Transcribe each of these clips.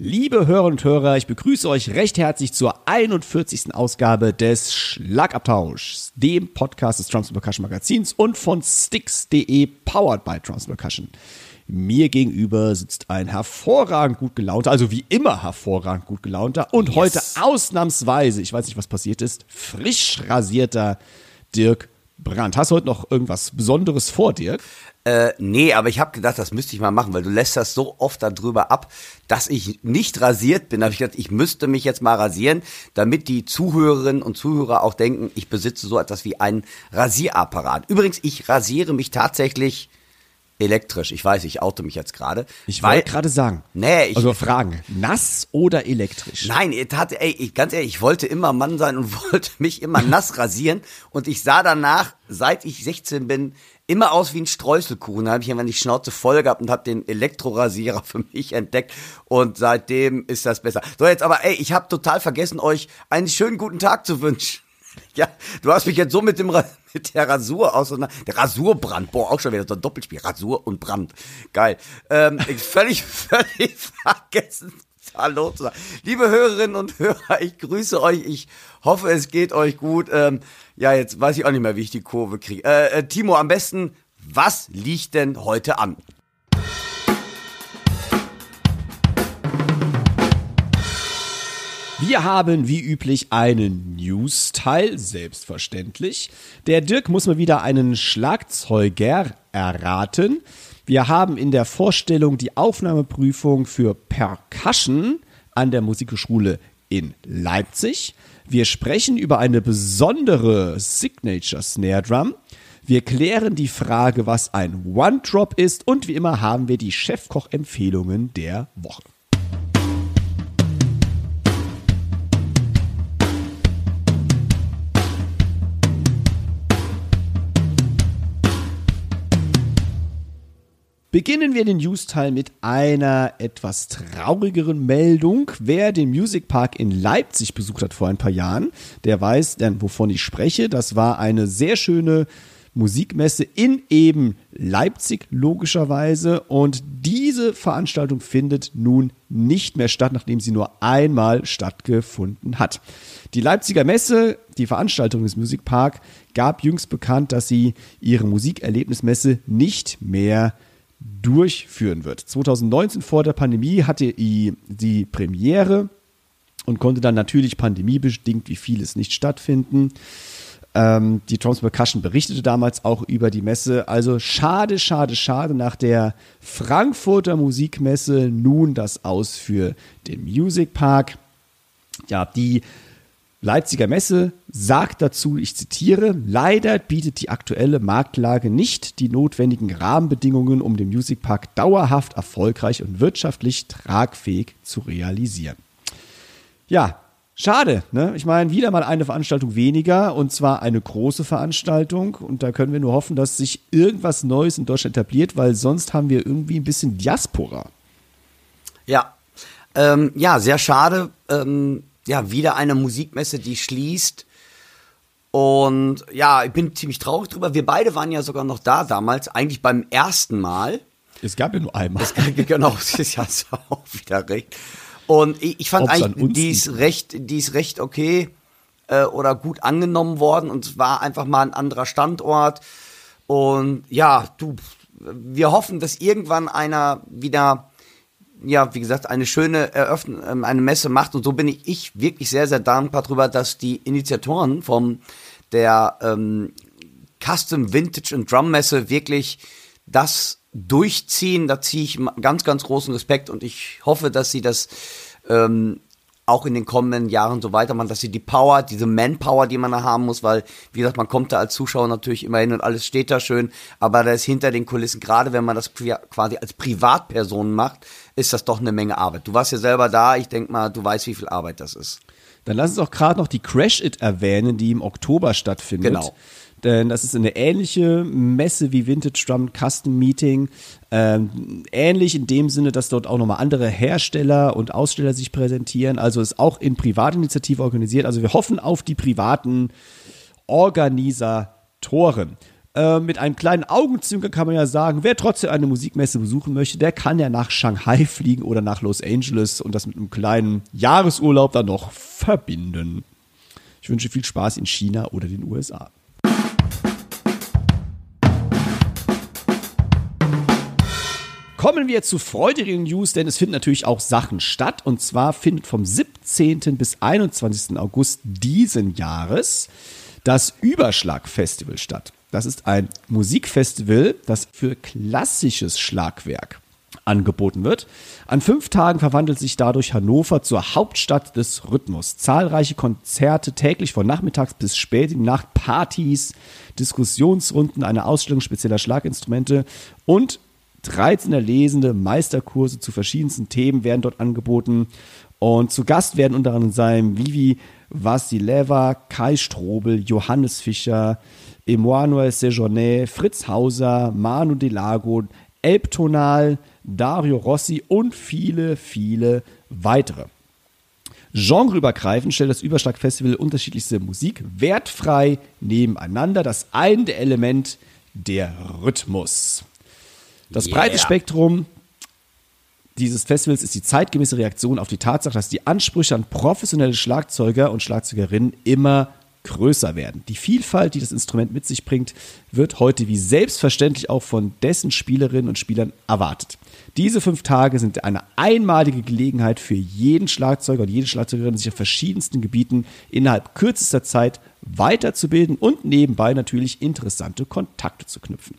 Liebe Hörer und Hörer, ich begrüße euch recht herzlich zur 41. Ausgabe des Schlagabtauschs, dem Podcast des Drums Percussion Magazins und von Sticks.de, powered by Drums Percussion. Mir gegenüber sitzt ein hervorragend gut gelaunter, also wie immer hervorragend gut gelaunter und yes. heute ausnahmsweise, ich weiß nicht, was passiert ist, frisch rasierter Dirk Brandt. Hast du heute noch irgendwas Besonderes vor, Dirk? Äh, nee, aber ich habe gedacht, das müsste ich mal machen, weil du lässt das so oft darüber ab, dass ich nicht rasiert bin. Da habe ich gedacht, ich müsste mich jetzt mal rasieren, damit die Zuhörerinnen und Zuhörer auch denken, ich besitze so etwas wie einen Rasierapparat. Übrigens, ich rasiere mich tatsächlich elektrisch. Ich weiß, ich oute mich jetzt gerade. Ich wollte gerade sagen. Nee, ich, also fragen, nass oder elektrisch? Nein, tat, ey, ich, ganz ehrlich, ich wollte immer Mann sein und wollte mich immer nass rasieren und ich sah danach, seit ich 16 bin, immer aus wie ein Streuselkuchen. Da habe ich immer die Schnauze voll gehabt und habe den Elektrorasierer für mich entdeckt und seitdem ist das besser. So jetzt aber, ey, ich habe total vergessen, euch einen schönen guten Tag zu wünschen. Ja, du hast mich jetzt so mit dem mit der Rasur aus der Rasurbrand, boah, auch schon wieder so ein Doppelspiel, Rasur und Brand, geil. Ähm, völlig, völlig vergessen, Hallo zu sagen. Liebe Hörerinnen und Hörer, ich grüße euch. Ich hoffe, es geht euch gut. Ähm, ja, jetzt weiß ich auch nicht mehr, wie ich die Kurve kriege. Äh, äh, Timo, am besten, was liegt denn heute an? Wir haben wie üblich einen News-Teil, selbstverständlich. Der Dirk muss mal wieder einen Schlagzeuger erraten. Wir haben in der Vorstellung die Aufnahmeprüfung für Percussion an der Musikhochschule in Leipzig. Wir sprechen über eine besondere Signature Snare Drum. Wir klären die Frage, was ein One-Drop ist und wie immer haben wir die Chefkoch-Empfehlungen der Woche. Beginnen wir den News-Teil mit einer etwas traurigeren Meldung. Wer den Music Park in Leipzig besucht hat vor ein paar Jahren, der weiß, wovon ich spreche. Das war eine sehr schöne Musikmesse in eben Leipzig logischerweise und diese Veranstaltung findet nun nicht mehr statt, nachdem sie nur einmal stattgefunden hat. Die Leipziger Messe, die Veranstaltung des Music Park, gab jüngst bekannt, dass sie ihre Musikerlebnismesse nicht mehr durchführen wird. 2019 vor der Pandemie hatte die Premiere und konnte dann natürlich pandemiebedingt wie vieles nicht stattfinden. Ähm, die Trans Percussion berichtete damals auch über die Messe. Also schade, schade, schade nach der Frankfurter Musikmesse nun das Aus für den Music Park. Ja, die Leipziger Messe sagt dazu, ich zitiere, leider bietet die aktuelle Marktlage nicht die notwendigen Rahmenbedingungen, um den Music Park dauerhaft erfolgreich und wirtschaftlich tragfähig zu realisieren. Ja, schade, ne? Ich meine, wieder mal eine Veranstaltung weniger und zwar eine große Veranstaltung und da können wir nur hoffen, dass sich irgendwas Neues in Deutschland etabliert, weil sonst haben wir irgendwie ein bisschen Diaspora. Ja, ähm, ja, sehr schade. Ähm ja, wieder eine Musikmesse, die schließt. Und ja, ich bin ziemlich traurig drüber. Wir beide waren ja sogar noch da damals, eigentlich beim ersten Mal. Es gab ja nur einmal. Es, genau, das ist ja auch wieder recht. Und ich, ich fand Ob's eigentlich, die ist recht, die ist recht okay äh, oder gut angenommen worden und es war einfach mal ein anderer Standort. Und ja, du, wir hoffen, dass irgendwann einer wieder ja, wie gesagt, eine schöne Eröffnung, ähm, eine Messe macht. Und so bin ich, ich wirklich sehr, sehr dankbar darüber, dass die Initiatoren vom der ähm, Custom Vintage und Drum Messe wirklich das durchziehen. Da ziehe ich ganz, ganz großen Respekt und ich hoffe, dass sie das ähm, auch in den kommenden Jahren so weitermachen, dass sie die Power, diese Manpower, die man da haben muss, weil, wie gesagt, man kommt da als Zuschauer natürlich immer hin und alles steht da schön, aber da ist hinter den Kulissen, gerade wenn man das quasi als Privatperson macht, ist das doch eine Menge Arbeit. Du warst ja selber da, ich denke mal, du weißt, wie viel Arbeit das ist. Dann lass uns auch gerade noch die Crash It erwähnen, die im Oktober stattfindet. Genau. Denn das ist eine ähnliche Messe wie Vintage Drum Custom Meeting. Ähm, ähnlich in dem Sinne, dass dort auch nochmal andere Hersteller und Aussteller sich präsentieren. Also ist auch in Privatinitiative organisiert. Also wir hoffen auf die privaten Organisatoren. Äh, mit einem kleinen Augenzwinkern kann man ja sagen, wer trotzdem eine Musikmesse besuchen möchte, der kann ja nach Shanghai fliegen oder nach Los Angeles und das mit einem kleinen Jahresurlaub dann noch verbinden. Ich wünsche viel Spaß in China oder den USA. Kommen wir zu freudigen News, denn es finden natürlich auch Sachen statt. Und zwar findet vom 17. bis 21. August diesen Jahres das Überschlag-Festival statt. Das ist ein Musikfestival, das für klassisches Schlagwerk angeboten wird. An fünf Tagen verwandelt sich dadurch Hannover zur Hauptstadt des Rhythmus. Zahlreiche Konzerte täglich von nachmittags bis spät in die Nacht, Partys, Diskussionsrunden, eine Ausstellung spezieller Schlaginstrumente und 13 lesende Meisterkurse zu verschiedensten Themen werden dort angeboten. Und zu Gast werden unter anderem sein Vivi Vasileva, Kai Strobel, Johannes Fischer, Emmanuel Sejourné, Fritz Hauser, Manu Delago, Elbtonal, Dario Rossi und viele, viele weitere. Genreübergreifend stellt das Überschlagfestival unterschiedlichste Musik wertfrei nebeneinander. Das eine Element der Rhythmus. Das Yeah. breite Spektrum dieses Festivals ist die zeitgemäße Reaktion auf die Tatsache, dass die Ansprüche an professionelle Schlagzeuger und Schlagzeugerinnen immer größer werden. Die Vielfalt, die das Instrument mit sich bringt, wird heute wie selbstverständlich auch von dessen Spielerinnen und Spielern erwartet. Diese fünf Tage sind eine einmalige Gelegenheit für jeden Schlagzeuger und jede Schlagzeugerin, sich auf verschiedensten Gebieten innerhalb kürzester Zeit weiterzubilden und nebenbei natürlich interessante Kontakte zu knüpfen.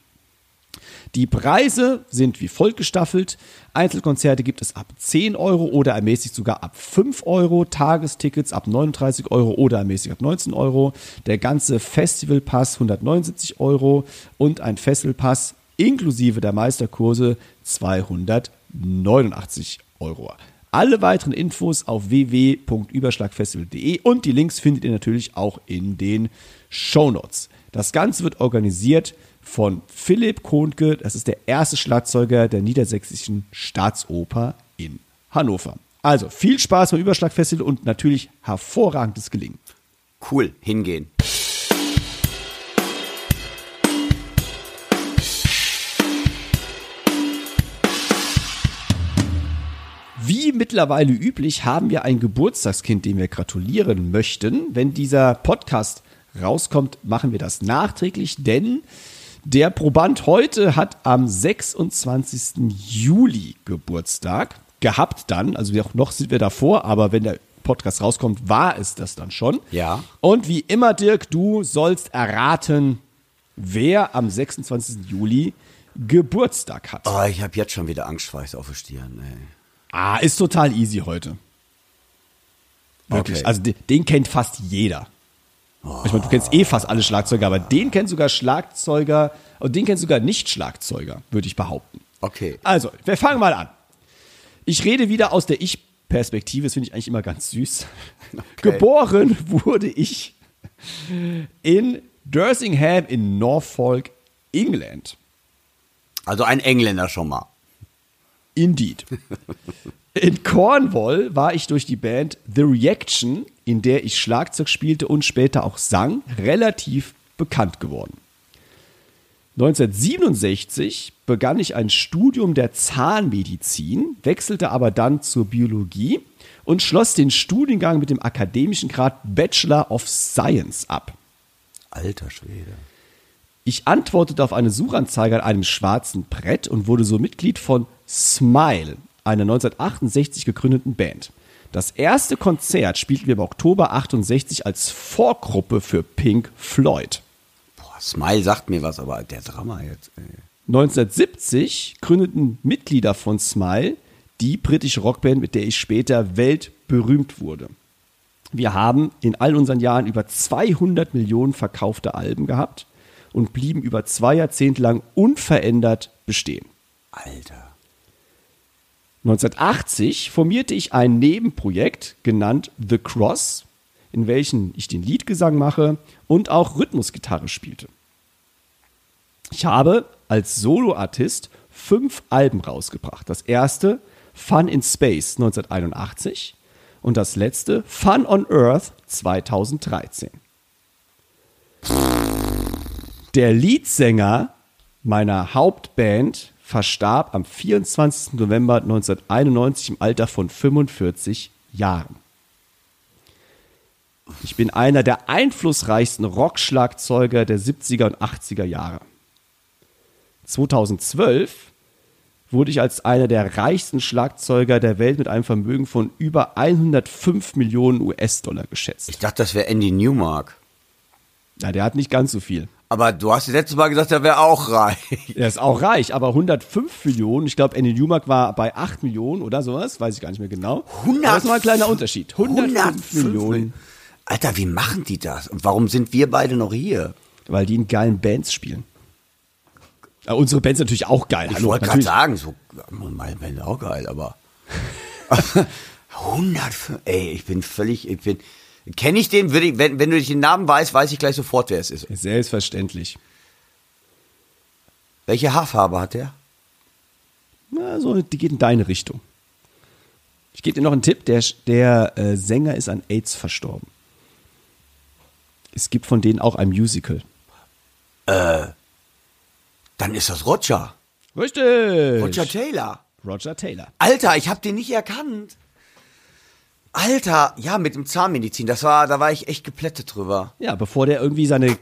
Die Preise sind wie folgt gestaffelt. Einzelkonzerte gibt es ab 10 Euro oder ermäßigt sogar ab 5 Euro. Tagestickets ab 39 Euro oder ermäßigt ab 19 Euro. Der ganze Festivalpass 179 Euro und ein Festivalpass inklusive der Meisterkurse 289 Euro. Alle weiteren Infos auf www.überschlagfestival.de und die Links findet ihr natürlich auch in den Shownotes. Das Ganze wird organisiert von Philipp Kohnke, das ist der erste Schlagzeuger der Niedersächsischen Staatsoper in Hannover. Also viel Spaß beim Überschlagfestival und natürlich hervorragendes Gelingen. Cool, hingehen. Wie mittlerweile üblich haben wir ein Geburtstagskind, dem wir gratulieren möchten. Wenn dieser Podcast rauskommt, machen wir das nachträglich, denn der Proband heute hat am 26. Juli Geburtstag gehabt dann, also noch sind wir davor, aber wenn der Podcast rauskommt, war es das dann schon. Ja. Und wie immer, Dirk, du sollst erraten, wer am 26. Juli Geburtstag hat. Oh, ich habe jetzt schon wieder Angstschweiß auf der Stirn. Ey. Ah, ist total easy heute. Wirklich. Okay. Also den, den kennt fast jeder. Ich meine, du kennst eh fast alle Schlagzeuger, aber den kennt sogar Schlagzeuger und den kennt sogar Nicht-Schlagzeuger, würde ich behaupten. Okay. Also, wir fangen mal an. Ich rede wieder aus der Ich-Perspektive, das finde ich eigentlich immer ganz süß. Geboren wurde ich in Dursingham in Norfolk, England. Also ein Engländer schon mal. Indeed. In Cornwall war ich durch die Band The Reaction, in der ich Schlagzeug spielte und später auch sang, relativ bekannt geworden. 1967 begann ich ein Studium der Zahnmedizin, wechselte aber dann zur Biologie und schloss den Studiengang mit dem akademischen Grad Bachelor of Science ab. Alter Schwede. Ich antwortete auf eine Suchanzeige an einem schwarzen Brett und wurde so Mitglied von Smile, einer 1968 gegründeten Band. Das erste Konzert spielten wir im Oktober 68 als Vorgruppe für Pink Floyd. Boah, Smile sagt mir was, aber der Drama jetzt. Ey. 1970 gründeten Mitglieder von Smile die britische Rockband, mit der ich später berühmt wurde. Wir haben in all unseren Jahren über 200 Millionen verkaufte Alben gehabt und blieben über zwei Jahrzehnte lang unverändert bestehen. Alter. 1980 formierte ich ein Nebenprojekt genannt The Cross, in welchem ich den Liedgesang mache und auch Rhythmusgitarre spielte. Ich habe als Soloartist fünf Alben rausgebracht. Das erste Fun in Space 1981 und das letzte Fun on Earth 2013. Der Leadsänger meiner Hauptband verstarb am 24. November 1991 im Alter von 45 Jahren. Ich bin einer der einflussreichsten Rockschlagzeuger der 70er und 80er Jahre. 2012 wurde ich als einer der reichsten Schlagzeuger der Welt mit einem Vermögen von über 105 Millionen US-Dollar geschätzt. Ich dachte, das wäre Andy Newmark. Ja, der hat nicht ganz so viel. Aber du hast das letzte Mal gesagt, er wäre auch reich. Er ist auch reich, aber 105 Millionen, ich glaube, Andy Newmark war bei 8 Millionen oder sowas, weiß ich gar nicht mehr genau. 100 Aber das ist mal ein kleiner Unterschied. 105, 105 Millionen, Alter, wie machen die das? Und warum sind wir beide noch hier? weil die in geilen Bands spielen. Ja, unsere Bands natürlich auch geil. Ich wollte gerade sagen, so, meine Band auch geil, aber 105, ey, ich bin völlig, ich bin, kenne ich den, ich, wenn, wenn du dich den Namen weißt, weiß ich gleich sofort, wer es ist. Selbstverständlich. Welche Haarfarbe hat der? Na, so, die geht in deine Richtung. Ich gebe dir noch einen Tipp, der, der äh, Sänger ist an AIDS verstorben. Es gibt von denen auch ein Musical. Dann ist das Roger. Richtig. Roger Taylor. Roger Taylor. Alter, ich habe den nicht erkannt. Alter, ja, mit dem Zahnmedizin, das war, da war ich echt geplättet drüber. Ja, bevor der irgendwie seine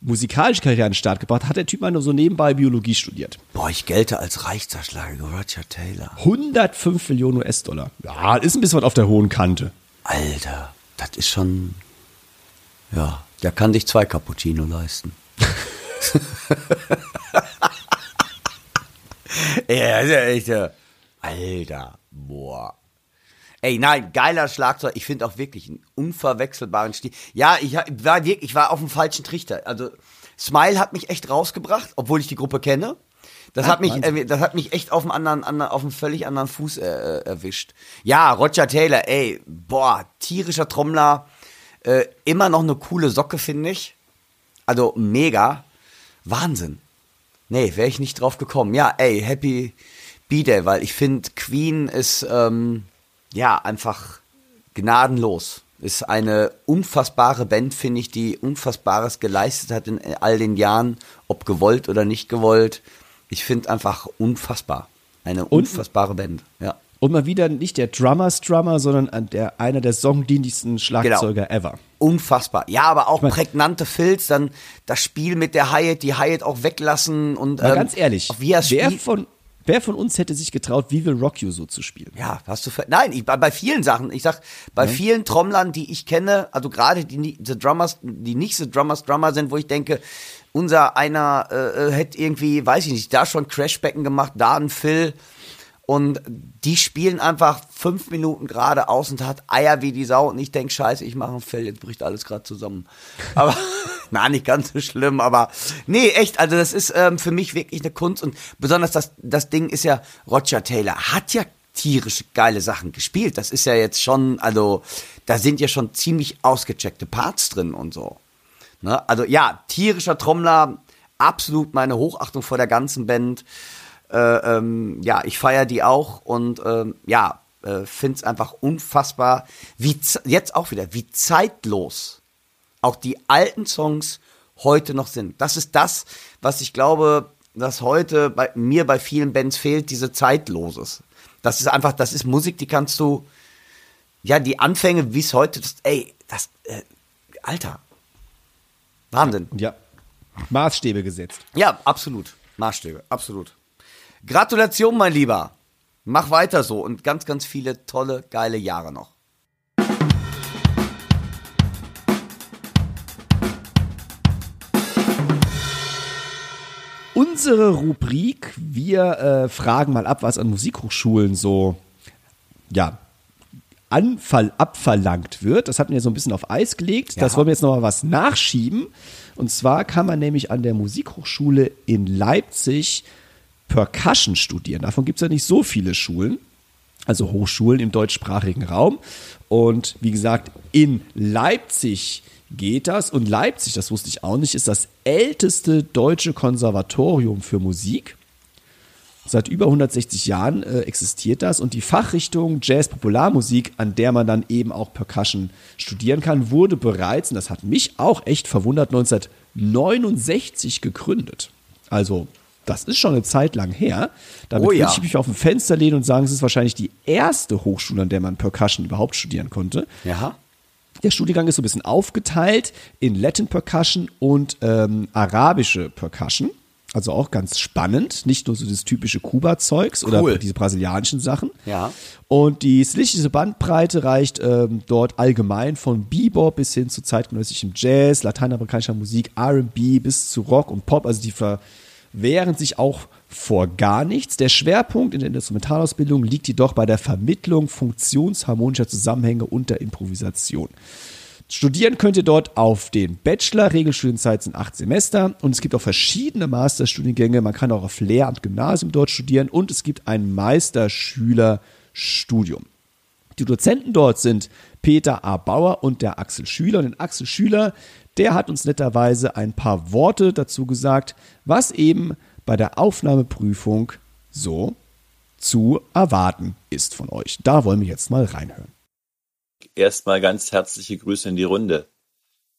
musikalische Karriere an den Start gebracht hat, hat der Typ mal nur so nebenbei Biologie studiert. Boah, ich gelte als Reichsschlager Roger Taylor. 105 Millionen US-Dollar. Ja, ist ein bisschen was auf der hohen Kante. Alter, das ist schon. Ja, der kann sich zwei Cappuccino leisten. ja, ist ja echt. Alter, boah. Ey, nein, geiler Schlagzeug. Ich finde auch wirklich einen unverwechselbaren Stil. Ja, ich war wirklich, ich war auf dem falschen Trichter. Also Smile hat mich echt rausgebracht, obwohl ich die Gruppe kenne. Das Ah, hat mich, äh, das hat mich echt auf einem anderen, anderen auf einem völlig anderen Fuß äh, äh, erwischt. Ja, Roger Taylor, ey, boah, tierischer Trommler, äh, immer noch eine coole Socke finde ich. Also mega, Wahnsinn. Nee, wäre ich nicht drauf gekommen. Ja, ey, Happy B-Day, weil ich finde, Queen ist, ähm, ja, einfach gnadenlos. Ist eine unfassbare Band, finde ich, die Unfassbares geleistet hat in all den Jahren, ob gewollt oder nicht gewollt. Ich finde einfach unfassbar. Eine unfassbare Band, ja. Und mal wieder nicht der Drummers Drummer, sondern der, einer der songdienlichsten Schlagzeuger ever. Unfassbar. Ja, aber auch mein- prägnante Filz, dann das Spiel mit der Hyatt, die Hyatt auch weglassen und ähm, ganz ehrlich, wie er wer spielt. von, wer von uns hätte sich getraut, We Will Rock You so zu spielen? Ja, hast du ver Nein, ich, bei, vielen Sachen. Ich sag, bei vielen Trommlern, die ich kenne, also gerade die, the Drummers, die nicht so Drummers Drummer sind, wo ich denke, unser einer äh, äh, hätte irgendwie, weiß ich nicht, da schon Crashbecken gemacht, da ein Phil. Und die spielen einfach fünf Minuten geradeaus und hat Eier wie die Sau. Und ich denke, scheiße, ich mache einen Phil, jetzt bricht alles gerade zusammen. Aber, na, nicht ganz so schlimm, aber nee, echt, also das ist ähm, für mich wirklich eine Kunst. Und besonders das, das Ding ist ja, Roger Taylor hat ja tierisch geile Sachen gespielt. Das ist ja jetzt schon, also da sind ja schon ziemlich ausgecheckte Parts drin und so. Ne? Also ja, tierischer Trommler, absolut meine Hochachtung vor der ganzen Band. Äh, ähm, ja, ich feiere die auch und ähm, ja, äh, finde es einfach unfassbar, wie jetzt auch wieder, wie zeitlos auch die alten Songs heute noch sind. Das ist das, was ich glaube, dass heute bei mir bei vielen Bands fehlt, diese Zeitloses. Das ist einfach, das ist Musik, die kannst du, ja, die Anfänge, wie es heute, das, ey, das, äh, Alter, Wahnsinn. Ja, Maßstäbe gesetzt. Ja, absolut. Maßstäbe, absolut. Gratulation, mein Lieber. Mach weiter so und ganz, ganz viele tolle, geile Jahre noch. Unsere Rubrik, wir äh, fragen mal ab, was an Musikhochschulen so, ja, anfall, abverlangt wird. Das hatten wir so ein bisschen auf Eis gelegt. Das Ja. wollen wir jetzt nochmal was nachschieben. Und zwar kann man nämlich an der Musikhochschule in Leipzig Percussion studieren. Davon gibt es ja nicht so viele Schulen also Hochschulen im deutschsprachigen Raum. Und wie gesagt, in Leipzig geht das. Und Leipzig, das wusste ich auch nicht, ist das älteste deutsche Konservatorium für Musik. Seit über 160 Jahren äh, existiert das und die Fachrichtung Jazz-Popularmusik, an der man dann eben auch Percussion studieren kann, wurde bereits, und das hat mich auch echt verwundert, 1969 gegründet. Also, das ist schon eine Zeit lang her. Damit Oh ja. würde ich mich auf dem Fenster lehnen und sagen, es ist wahrscheinlich die erste Hochschule, an der man Percussion überhaupt studieren konnte. Ja. Der Studiengang ist so ein bisschen aufgeteilt in Latin Percussion und ähm, arabische Percussion. Also auch ganz spannend. Nicht nur so das typische Kuba-Zeugs Cool. oder diese brasilianischen Sachen. Ja. Und die stilistische Bandbreite reicht ähm, dort allgemein von Bebop bis hin zu zeitgenössischem Jazz, lateinamerikanischer Musik, R&B bis zu Rock und Pop. Also die verwehren sich auch vor gar nichts. Der Schwerpunkt in der Instrumentalausbildung liegt jedoch bei der Vermittlung funktionsharmonischer Zusammenhänge und der Improvisation. Studieren könnt ihr dort auf den Bachelor, Regelstudienzeit sind acht Semester und es gibt auch verschiedene Masterstudiengänge. Man kann auch auf Lehramt, Gymnasium dort studieren und es gibt ein Meisterschülerstudium. Die Dozenten dort sind Peter A. Bauer und der Axel Schüler. Und den Axel Schüler, der hat uns netterweise ein paar Worte dazu gesagt, was eben bei der Aufnahmeprüfung so zu erwarten ist von euch. Da wollen wir jetzt mal reinhören. Erstmal ganz herzliche Grüße in die Runde.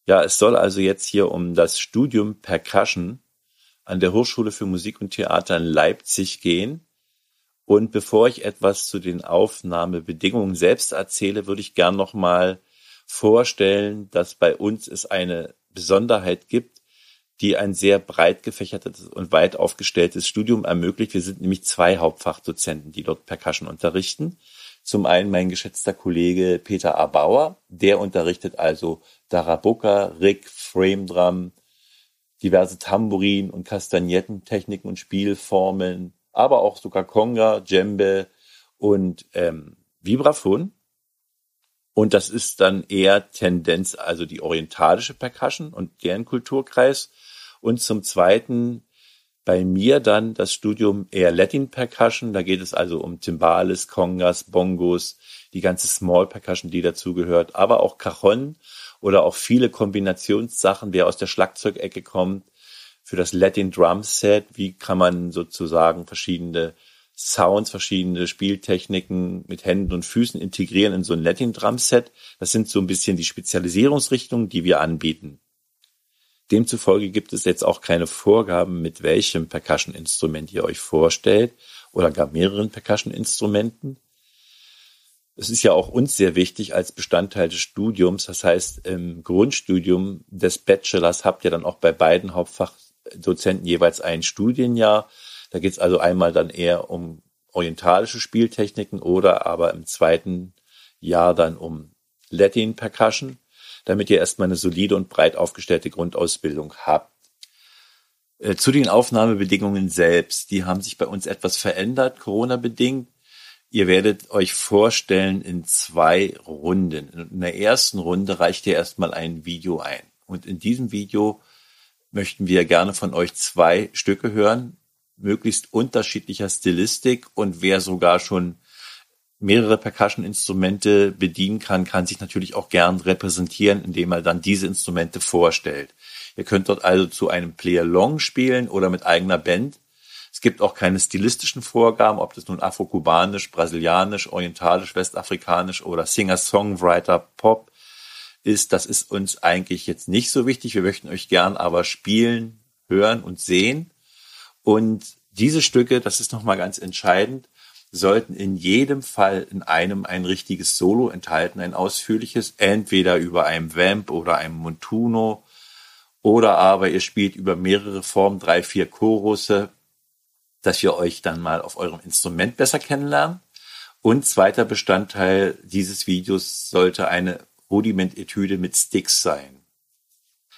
Ja, es soll also jetzt hier um das Studium Percussion an der Hochschule für Musik und Theater in Leipzig gehen. Und bevor ich etwas zu den Aufnahmebedingungen selbst erzähle, würde ich gern nochmal vorstellen, dass bei uns es eine Besonderheit gibt, die ein sehr breit gefächertes und weit aufgestelltes Studium ermöglicht. Wir sind nämlich zwei Hauptfachdozenten, die dort Percussion unterrichten. Zum einen mein geschätzter Kollege Peter A. Bauer, der unterrichtet also Darabuka, Rick, Frame Drum, diverse Tambourin- und Kastagnettentechniken und Spielformeln, aber auch sogar Conga, Djembe und ähm, Vibraphon. Und das ist dann eher Tendenz, also die orientalische Percussion und deren Kulturkreis. Und zum Zweiten bei mir dann das Studium eher Latin Percussion. Da geht es also um Timbales, Congas, Bongos, die ganze Small Percussion, die dazugehört, aber auch Cajon oder auch viele Kombinationssachen, wer aus der Schlagzeugecke kommt. Für das Latin Drum Set, wie kann man sozusagen verschiedene Sounds, verschiedene Spieltechniken mit Händen und Füßen integrieren in so ein Latin Drum Set. Das sind so ein bisschen die Spezialisierungsrichtungen, die wir anbieten. Demzufolge gibt es jetzt auch keine Vorgaben, mit welchem Percussion-Instrument ihr euch vorstellt oder gar mehreren Percussion-Instrumenten. Es ist ja auch uns sehr wichtig als Bestandteil des Studiums. Das heißt, im Grundstudium des Bachelors habt ihr dann auch bei beiden Hauptfachdozenten jeweils ein Studienjahr. Da geht es also einmal dann eher um orientalische Spieltechniken oder aber im zweiten Jahr dann um Latin Percussion damit ihr erstmal eine solide und breit aufgestellte Grundausbildung habt. Äh, Zu den Aufnahmebedingungen selbst, die haben sich bei uns etwas verändert, Corona-bedingt. Ihr werdet euch vorstellen in zwei Runden. In der ersten Runde reicht ihr erstmal ein Video ein. Und in diesem Video möchten wir gerne von euch zwei Stücke hören, möglichst unterschiedlicher Stilistik und wer sogar schon mehrere Percussion-Instrumente bedienen kann, kann sich natürlich auch gern repräsentieren, indem er dann diese Instrumente vorstellt. Ihr könnt dort also zu einem Play-Along spielen oder mit eigener Band. Es gibt auch keine stilistischen Vorgaben, ob das nun afro-kubanisch, brasilianisch, orientalisch, westafrikanisch oder Singer-Songwriter, Pop ist. Das ist uns eigentlich jetzt nicht so wichtig. Wir möchten euch gern aber spielen, hören und sehen. Und diese Stücke, das ist nochmal ganz entscheidend, sollten in jedem Fall in einem ein richtiges Solo enthalten, ein ausführliches, entweder über einem Vamp oder einem Montuno oder aber ihr spielt über mehrere Formen, drei, vier Chorusse, dass wir euch dann mal auf eurem Instrument besser kennenlernen. Und zweiter Bestandteil dieses Videos sollte eine Rudiment-Etüde mit Sticks sein.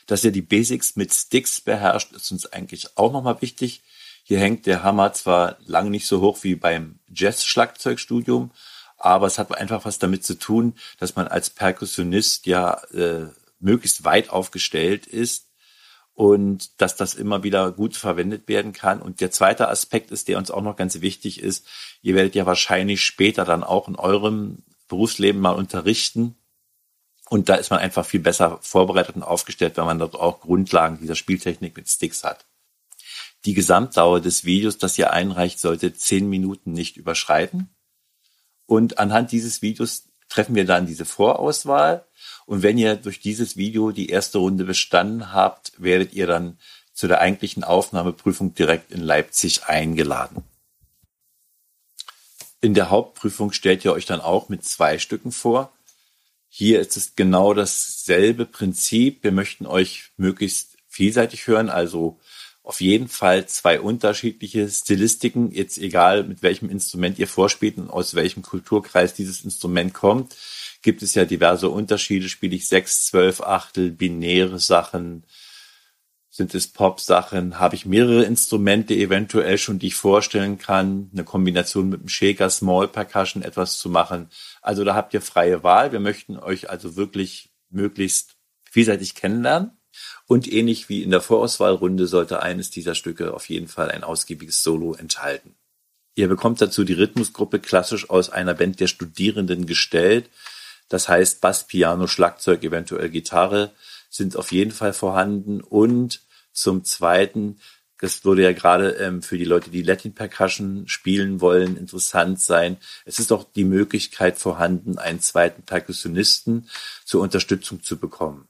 Dass ihr die Basics mit Sticks beherrscht, ist uns eigentlich auch nochmal wichtig. Hier hängt der Hammer zwar lang nicht so hoch wie beim Jazz-Schlagzeugstudium, aber es hat einfach was damit zu tun, dass man als Perkussionist ja äh, möglichst weit aufgestellt ist und dass das immer wieder gut verwendet werden kann. Und der zweite Aspekt ist, der uns auch noch ganz wichtig ist, ihr werdet ja wahrscheinlich später dann auch in eurem Berufsleben mal unterrichten. Und da ist man einfach viel besser vorbereitet und aufgestellt, wenn man dort auch Grundlagen dieser Spieltechnik mit Sticks hat. Die Gesamtdauer des Videos, das ihr einreicht, sollte zehn Minuten nicht überschreiten. Und anhand dieses Videos treffen wir dann diese Vorauswahl. Und wenn ihr durch dieses Video die erste Runde bestanden habt, werdet ihr dann zu der eigentlichen Aufnahmeprüfung direkt in Leipzig eingeladen. In der Hauptprüfung stellt ihr euch dann auch mit zwei Stücken vor. Hier ist es genau dasselbe Prinzip. Wir möchten euch möglichst vielseitig hören, also auf jeden Fall zwei unterschiedliche Stilistiken, jetzt egal mit welchem Instrument ihr vorspielt und aus welchem Kulturkreis dieses Instrument kommt, gibt es ja diverse Unterschiede. Spiele ich sechs, zwölf Achtel, binäre Sachen, sind es Pop-Sachen? Habe ich mehrere Instrumente eventuell schon, die ich vorstellen kann? Eine Kombination mit dem Shaker, Small Percussion, etwas zu machen. Also da habt ihr freie Wahl. Wir möchten euch also wirklich möglichst vielseitig kennenlernen. Und ähnlich wie in der Vorauswahlrunde sollte eines dieser Stücke auf jeden Fall ein ausgiebiges Solo enthalten. Ihr bekommt dazu die Rhythmusgruppe klassisch aus einer Band der Studierenden gestellt. Das heißt Bass, Piano, Schlagzeug, eventuell Gitarre sind auf jeden Fall vorhanden und zum Zweiten, das würde ja gerade ähm, für die Leute, die Latin Percussion spielen wollen, interessant sein. Es ist auch die Möglichkeit vorhanden, einen zweiten Perkussionisten zur Unterstützung zu bekommen.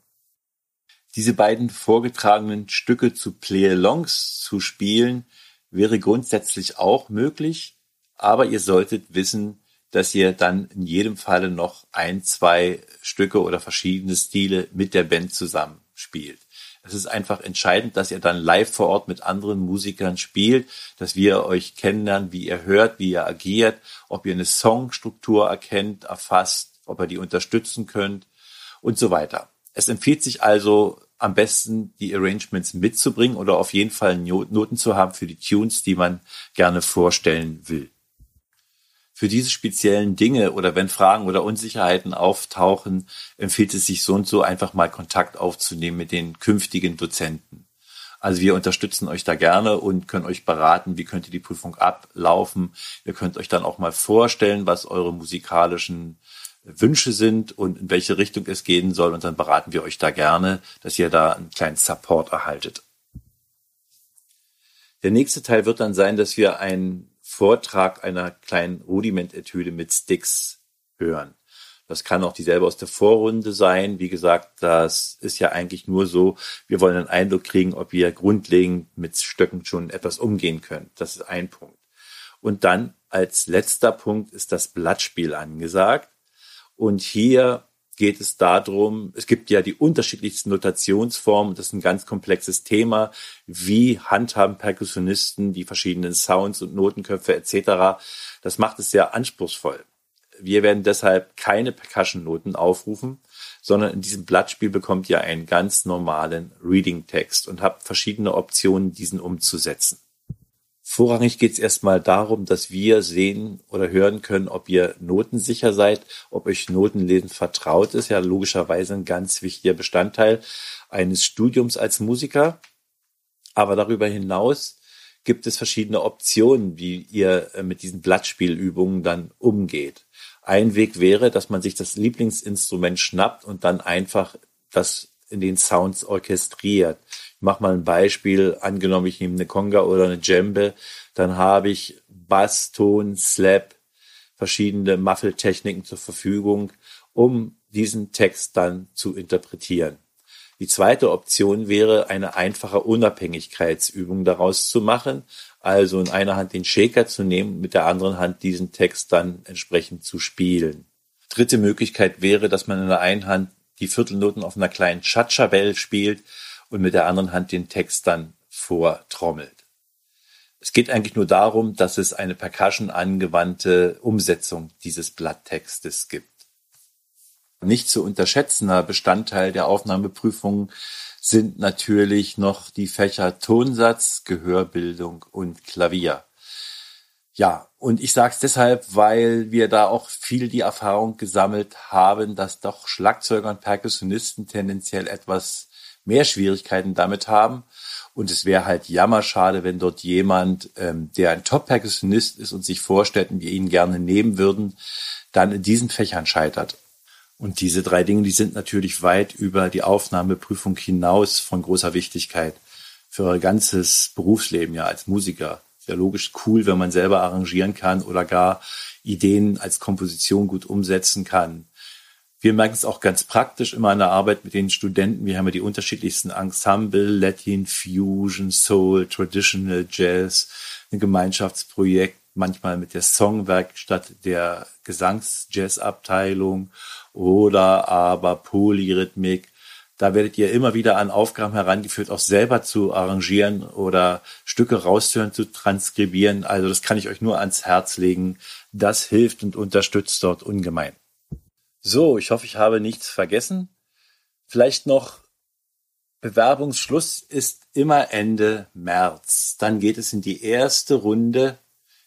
Diese beiden vorgetragenen Stücke zu Play-Alongs zu spielen, wäre grundsätzlich auch möglich, aber ihr solltet wissen, dass ihr dann in jedem Falle noch ein, zwei Stücke oder verschiedene Stile mit der Band zusammen spielt. Es ist einfach entscheidend, dass ihr dann live vor Ort mit anderen Musikern spielt, dass wir euch kennenlernen, wie ihr hört, wie ihr agiert, ob ihr eine Songstruktur erkennt, erfasst, ob ihr die unterstützen könnt und so weiter. Es empfiehlt sich also am besten, die Arrangements mitzubringen oder auf jeden Fall Noten zu haben für die Tunes, die man gerne vorstellen will für diese speziellen Dinge oder wenn Fragen oder Unsicherheiten auftauchen, empfiehlt es sich so und so einfach mal Kontakt aufzunehmen mit den künftigen Dozenten. Also wir unterstützen euch da gerne und können euch beraten, wie könnte die Prüfung ablaufen. Ihr könnt euch dann auch mal vorstellen, was eure musikalischen Wünsche sind und in welche Richtung es gehen soll. Und dann beraten wir euch da gerne, dass ihr da einen kleinen Support erhaltet. Der nächste Teil wird dann sein, dass wir ein Vortrag einer kleinen Rudimentetüde mit Sticks hören. Das kann auch dieselbe aus der Vorrunde sein. Wie gesagt, das ist ja eigentlich nur so, wir wollen einen Eindruck kriegen, ob wir grundlegend mit Stöcken schon etwas umgehen können. Das ist ein Punkt. Und dann als letzter Punkt ist das Blattspiel angesagt. Und hier geht es darum, es gibt ja die unterschiedlichsten Notationsformen, das ist ein ganz komplexes Thema, wie handhaben Perkussionisten die verschiedenen Sounds und Notenköpfe etc. Das macht es sehr anspruchsvoll. Wir werden deshalb keine Percussion-Noten aufrufen, sondern in diesem Blattspiel bekommt ihr einen ganz normalen Reading-Text und habt verschiedene Optionen, diesen umzusetzen. Vorrangig geht es erstmal darum, dass wir sehen oder hören können, ob ihr notensicher seid, ob euch Notenlesen vertraut ist. Ja, logischerweise ein ganz wichtiger Bestandteil eines Studiums als Musiker. Aber darüber hinaus gibt es verschiedene Optionen, wie ihr äh, mit diesen Blattspielübungen dann umgeht. Ein Weg wäre, dass man sich das Lieblingsinstrument schnappt und dann einfach das in den Sounds orchestriert mach mal ein Beispiel, angenommen, ich nehme eine Conga oder eine Djembe, dann habe ich Bass, Ton, Slap, verschiedene Muffeltechniken zur Verfügung, um diesen Text dann zu interpretieren. Die zweite Option wäre, eine einfache Unabhängigkeitsübung daraus zu machen, also in einer Hand den Shaker zu nehmen, mit der anderen Hand diesen Text dann entsprechend zu spielen. Dritte Möglichkeit wäre, dass man in der einen Hand die Viertelnoten auf einer kleinen Chacha-Bell spielt und mit der anderen Hand den Text dann vortrommelt. Es geht eigentlich nur darum, dass es eine Percussion angewandte Umsetzung dieses Blatttextes gibt. Nicht zu unterschätzender Bestandteil der Aufnahmeprüfung sind natürlich noch die Fächer Tonsatz, Gehörbildung und Klavier. Ja, und ich sage es deshalb, weil wir da auch viel die Erfahrung gesammelt haben, dass doch Schlagzeuger und Perkussionisten tendenziell etwas mehr Schwierigkeiten damit haben. Und es wäre halt jammerschade, wenn dort jemand, ähm, der ein Top-Perkussionist ist und sich vorstellt und wir ihn gerne nehmen würden, dann in diesen Fächern scheitert. Und diese drei Dinge, die sind natürlich weit über die Aufnahmeprüfung hinaus von großer Wichtigkeit für euer ganzes Berufsleben ja als Musiker. Ja logisch cool, wenn man selber arrangieren kann oder gar Ideen als Komposition gut umsetzen kann. Wir merken es auch ganz praktisch immer in der Arbeit mit den Studenten. Wir haben ja die unterschiedlichsten Ensemble, Latin, Fusion, Soul, Traditional Jazz, ein Gemeinschaftsprojekt, manchmal mit der Songwerkstatt der Gesangs-Jazz-Abteilung oder aber Polyrhythmik. Da werdet ihr immer wieder an Aufgaben herangeführt, auch selber zu arrangieren oder Stücke rauszuhören, zu transkribieren. Also das kann ich euch nur ans Herz legen. Das hilft und unterstützt dort ungemein. So, ich hoffe, ich habe nichts vergessen. Vielleicht noch Bewerbungsschluss ist immer Ende März. Dann geht es in die erste Runde,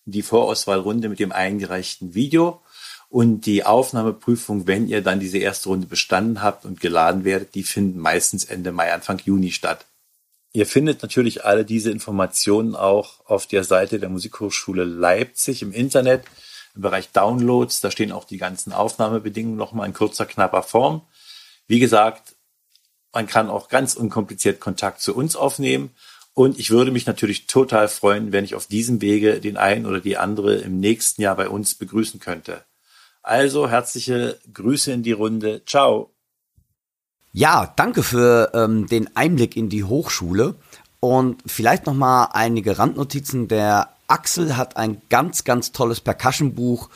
in die Vorauswahlrunde mit dem eingereichten Video. Und die Aufnahmeprüfung, wenn ihr dann diese erste Runde bestanden habt und geladen werdet, die finden meistens Ende Mai, Anfang Juni statt. Ihr findet natürlich alle diese Informationen auch auf der Seite der Musikhochschule Leipzig im Internet, im Bereich Downloads. Da stehen auch die ganzen Aufnahmebedingungen nochmal in kurzer, knapper Form. Wie gesagt, man kann auch ganz unkompliziert Kontakt zu uns aufnehmen. Und ich würde mich natürlich total freuen, wenn ich auf diesem Wege den einen oder die andere im nächsten Jahr bei uns begrüßen könnte. Also herzliche Grüße in die Runde. Ciao. Ja, danke für ähm, den Einblick in die Hochschule und vielleicht noch mal einige Randnotizen. Der Axel hat ein ganz, ganz tolles Percussion-Buch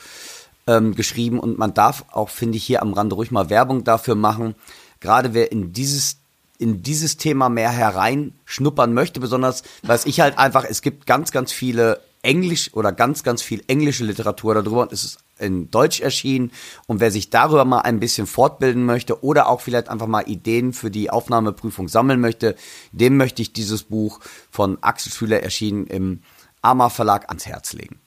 ähm, geschrieben und man darf auch, finde ich, hier am Rande ruhig mal Werbung dafür machen. Gerade wer in dieses in dieses Thema mehr hereinschnuppern möchte, besonders, was ich halt einfach, es gibt ganz, ganz viele Englisch oder ganz, ganz viel englische Literatur darüber und es ist in Deutsch erschienen. Und wer sich darüber mal ein bisschen fortbilden möchte oder auch vielleicht einfach mal Ideen für die Aufnahmeprüfung sammeln möchte, dem möchte ich dieses Buch von Axel Schüler erschienen im Ama Verlag ans Herz legen.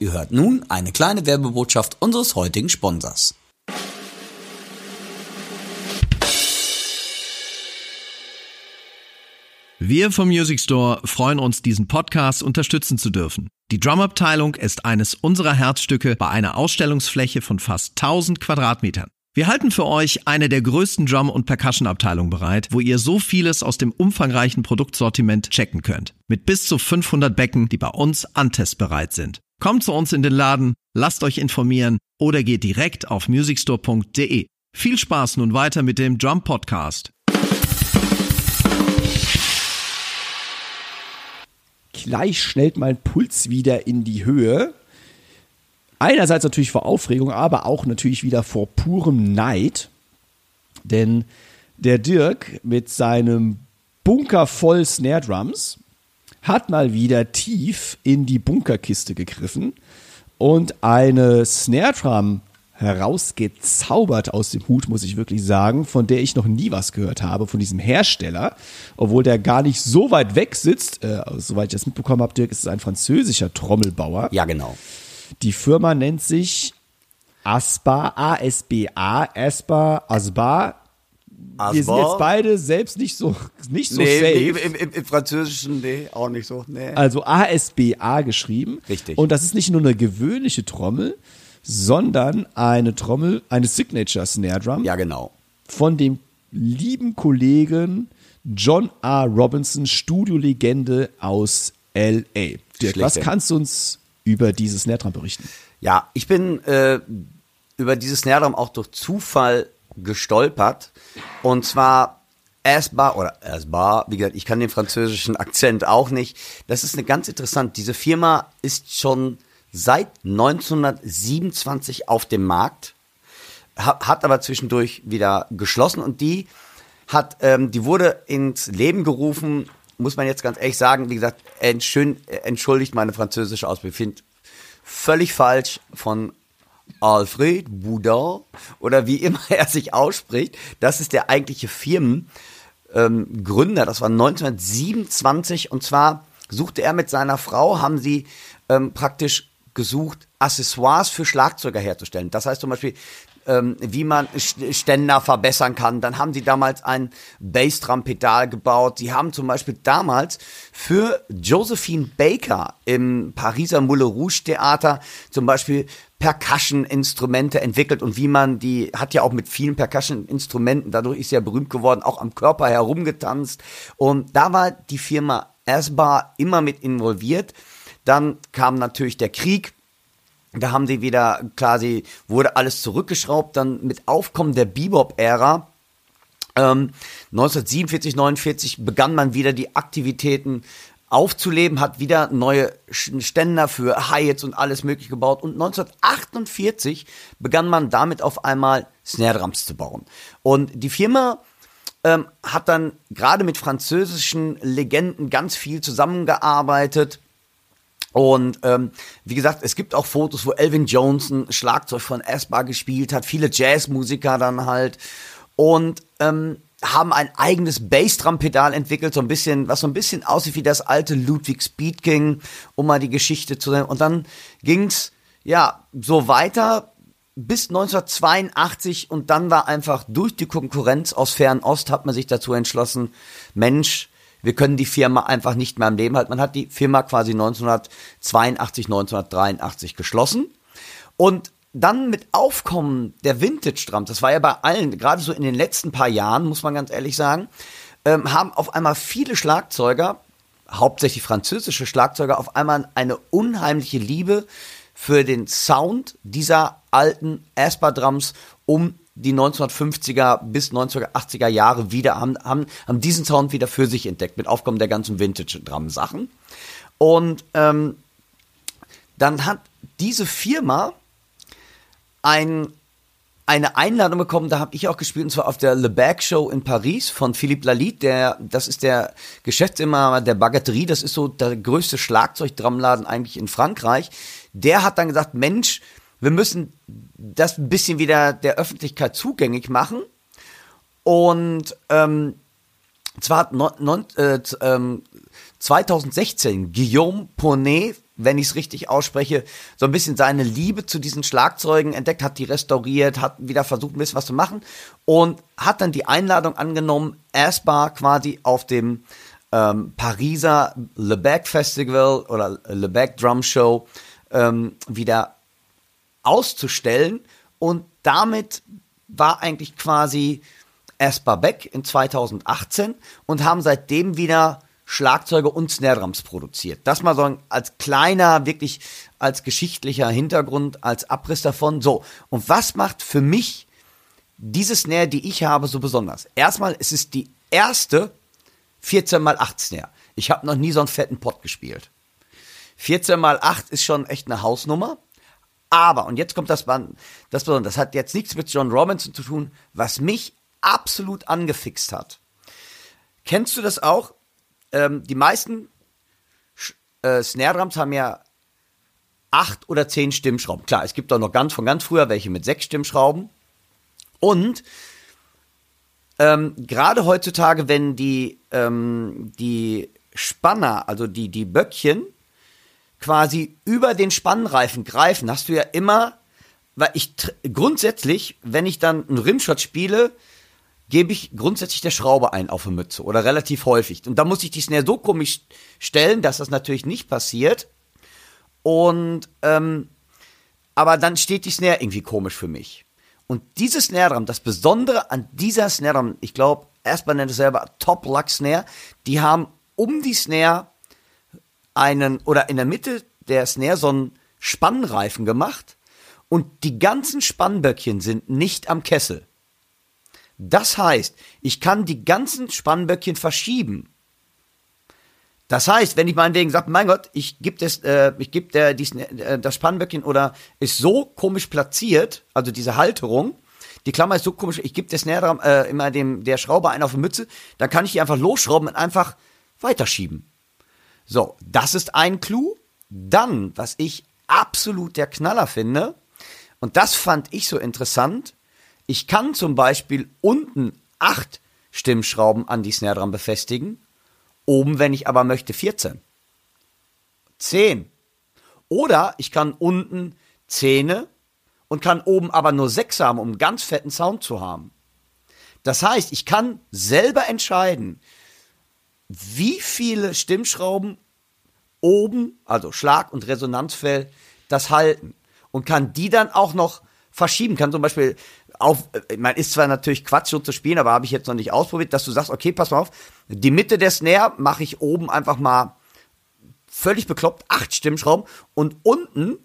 Ihr hört nun eine kleine Werbebotschaft unseres heutigen Sponsors. Wir vom Music Store freuen uns, diesen Podcast unterstützen zu dürfen. Die Drumabteilung ist eines unserer Herzstücke bei einer Ausstellungsfläche von fast 1000 Quadratmetern. Wir halten für euch eine der größten Drum- und Percussion-Abteilungen bereit, wo ihr so vieles aus dem umfangreichen Produktsortiment checken könnt. Mit bis zu 500 Becken, die bei uns antestbereit sind. Kommt zu uns in den Laden, lasst euch informieren oder geht direkt auf musicstore.de. Viel Spaß nun weiter mit dem Drum Podcast. Gleich schnellt mein Puls wieder in die Höhe. Einerseits natürlich vor Aufregung, aber auch natürlich wieder vor purem Neid. Denn der Dirk mit seinem Bunker voll Snare Drums hat mal wieder tief in die Bunkerkiste gegriffen und eine Snare Drum herausgezaubert aus dem Hut, muss ich wirklich sagen, von der ich noch nie was gehört habe, von diesem Hersteller, obwohl der gar nicht so weit weg sitzt. Äh, soweit ich das mitbekommen habe, Dirk, ist es ein französischer Trommelbauer. Ja, genau. Die Firma nennt sich Aspa, A-S-B-A, Aspa, Asba, wir sind jetzt beide selbst nicht so, nicht so nee, safe. Nee, im, im, im, Französischen, nee, auch nicht so. Nee. Also ASBA geschrieben. Richtig. Und das ist nicht nur eine gewöhnliche Trommel, sondern eine Trommel, eine Signature Snare Drum. Ja, genau. Von dem lieben Kollegen John R. Robinson, Studiolegende aus L.A. Dirk, was kannst du uns über diese Snare Drum berichten? Ja, ich bin äh, über diese Snare Drum auch durch Zufall gestolpert. Und zwar Asbar oder Asbar, wie gesagt, ich kann den französischen Akzent auch nicht. Das ist eine ganz interessant. Diese Firma ist schon seit 1927 auf dem Markt, hat aber zwischendurch wieder geschlossen und die hat, ähm, die wurde ins Leben gerufen, muss man jetzt ganz ehrlich sagen, wie gesagt, entschön, entschuldigt meine französische Ausbildung, finde völlig falsch von Alfred Boudin oder wie immer er sich ausspricht. Das ist der eigentliche Firmengründer. Ähm, das war 1927 und zwar suchte er mit seiner Frau, haben sie ähm, praktisch gesucht, Accessoires für Schlagzeuger herzustellen. Das heißt zum Beispiel ähm, wie man Ständer verbessern kann. Dann haben sie damals ein Bassdrum-Pedal gebaut. Sie haben zum Beispiel damals für Josephine Baker im Pariser Moulin Rouge Theater zum Beispiel Percussion-Instrumente entwickelt und wie man die, hat ja auch mit vielen Percussion-Instrumenten, dadurch ist ja berühmt geworden, auch am Körper herumgetanzt. Und da war die Firma Asbar immer mit involviert. Dann kam natürlich der Krieg, da haben sie wieder quasi, wurde alles zurückgeschraubt, dann mit Aufkommen der Bebop-Ära. Ähm, 1947, 49 begann man wieder die Aktivitäten aufzuleben, hat wieder neue Ständer für Hi-Hats und alles mögliche gebaut. Und 1948 begann man damit auf einmal Snare Drums zu bauen. Und die Firma ähm, hat dann gerade mit französischen Legenden ganz viel zusammengearbeitet und ähm, wie gesagt, es gibt auch Fotos, wo Elvin Jones ein Schlagzeug von Esbar gespielt hat, viele Jazzmusiker dann halt und ähm, haben ein eigenes Bassdrum-Pedal entwickelt, so ein bisschen, was so ein bisschen aussieht wie das alte Ludwig Speed King, um mal die Geschichte zu nennen. Und dann ging's ja so weiter bis 1982 und dann war einfach durch die Konkurrenz aus Fernost hat man sich dazu entschlossen, Mensch, wir können die Firma einfach nicht mehr am Leben halten. Man hat die Firma quasi 1982, 1983 geschlossen. Und dann mit Aufkommen der Vintage-Drums, das war ja bei allen, gerade so in den letzten paar Jahren, muss man ganz ehrlich sagen, ähm, haben auf einmal viele Schlagzeuger, hauptsächlich französische Schlagzeuger, auf einmal eine unheimliche Liebe für den Sound dieser alten Asper-Drums, um die 1950er bis 1980er Jahre wieder, haben, haben, haben diesen Sound wieder für sich entdeckt, mit Aufkommen der ganzen Vintage-Drum-Sachen. Und ähm, dann hat diese Firma ein, eine Einladung bekommen, da habe ich auch gespielt, und zwar auf der Le Bac Show in Paris von Philippe Lalit, der, das ist der Geschäftsinhaber der Bagatterie, das ist so der größte Schlagzeugdrumladen eigentlich in Frankreich. Der hat dann gesagt, Mensch, wir müssen das ein bisschen wieder der Öffentlichkeit zugänglich machen. Und ähm, zwar hat non, non, äh, ähm, 2016 Guillaume Poney, wenn ich es richtig ausspreche, so ein bisschen seine Liebe zu diesen Schlagzeugen entdeckt, hat die restauriert, hat wieder versucht, ein bisschen was zu machen und hat dann die Einladung angenommen, erstmal quasi auf dem ähm, Pariser Le Bec Festival oder Le Bec Drum Show ähm, wieder auszustellen und damit war eigentlich quasi Esper Beck in 2018 und haben seitdem wieder Schlagzeuge und Snare Drums produziert. Das mal so als kleiner, wirklich als geschichtlicher Hintergrund, als Abriss davon. So, und was macht für mich diese Snare, die ich habe, so besonders? Erstmal, es ist die erste 14 x 8 Snare. Ich habe noch nie so einen fetten Pot gespielt. 14 x 8 ist schon echt eine Hausnummer. Aber, und jetzt kommt das, das, das hat jetzt nichts mit John Robinson zu tun, was mich absolut angefixt hat. Kennst du das auch? Ähm, die meisten äh, Snare Drums haben ja acht oder zehn Stimmschrauben. Klar, es gibt auch noch ganz von ganz früher welche mit sechs Stimmschrauben. Und ähm, gerade heutzutage, wenn die, ähm, die Spanner, also die, die Böckchen, quasi über den Spannreifen greifen, hast du ja immer, weil ich grundsätzlich, wenn ich dann einen Rimshot spiele, gebe ich grundsätzlich der Schraube ein auf die Mütze oder relativ häufig. Und da muss ich die Snare so komisch stellen, dass das natürlich nicht passiert. Und ähm, aber dann steht die Snare irgendwie komisch für mich. Und dieses Snare Drum, das Besondere an dieser Snare Drum, ich glaube, erstmal nennt es selber Top Luck Snare, die haben um die Snare einen, oder in der Mitte der Snare so einen Spannreifen gemacht und die ganzen Spannböckchen sind nicht am Kessel. Das heißt, ich kann die ganzen Spannböckchen verschieben. Das heißt, wenn ich meinetwegen sage, mein Gott, ich gebe das, äh, ich gebe äh, das Spannböckchen oder ist so komisch platziert, also diese Halterung, die Klammer ist so komisch, ich gebe der Snare äh, immer dem der Schrauber einen auf die Mütze, dann kann ich die einfach losschrauben und einfach weiterschieben. So, das ist ein Clou. Dann, was ich absolut der Knaller finde, und das fand ich so interessant, ich kann zum Beispiel unten acht Stimmschrauben an die Snare Drum befestigen, oben, wenn ich aber möchte, 14. 10. Oder ich kann unten Zähne und kann oben aber nur sechs haben, um einen ganz fetten Sound zu haben. Das heißt, ich kann selber entscheiden, wie viele Stimmschrauben oben, also Schlag- und Resonanzfell, das halten. Und kann die dann auch noch verschieben. Kann zum Beispiel auf, man ist zwar natürlich Quatsch so zu spielen, aber habe ich jetzt noch nicht ausprobiert, dass du sagst, okay, pass mal auf, die Mitte der Snare mache ich oben einfach mal völlig bekloppt, acht Stimmschrauben und unten,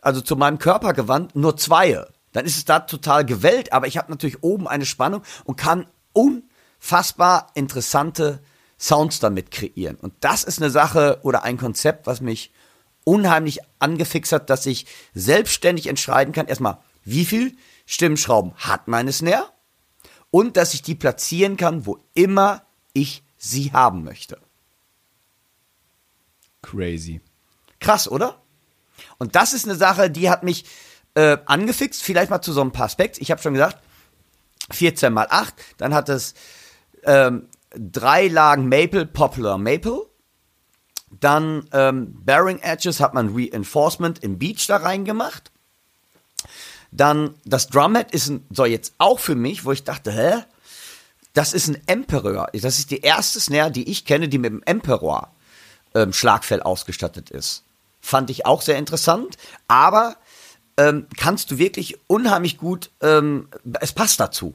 also zu meinem Körper gewandt, nur zwei. Dann ist es da total gewellt, aber ich habe natürlich oben eine Spannung und kann unfassbar interessante Sounds damit kreieren. Und das ist eine Sache oder ein Konzept, was mich unheimlich angefixt hat, dass ich selbstständig entscheiden kann, erstmal, wie viel Stimmschrauben hat meine Snare und dass ich die platzieren kann, wo immer ich sie haben möchte. Crazy. Krass, oder? Und das ist eine Sache, die hat mich äh, angefixt. Vielleicht mal zu so einem paar Specs. Ich habe schon gesagt, 14 mal 8. Dann hat es ähm, drei Lagen Maple, Popular Maple. Dann ähm, Bearing Edges hat man Reinforcement im Beach da reingemacht. Dann das Drumhead ist ein, so jetzt auch für mich, wo ich dachte, hä? Das ist ein Emperor. Das ist die erste Snare, die ich kenne, die mit dem Emperor ähm, Schlagfell ausgestattet ist. Fand ich auch sehr interessant, aber ähm, kannst du wirklich unheimlich gut, ähm, es passt dazu.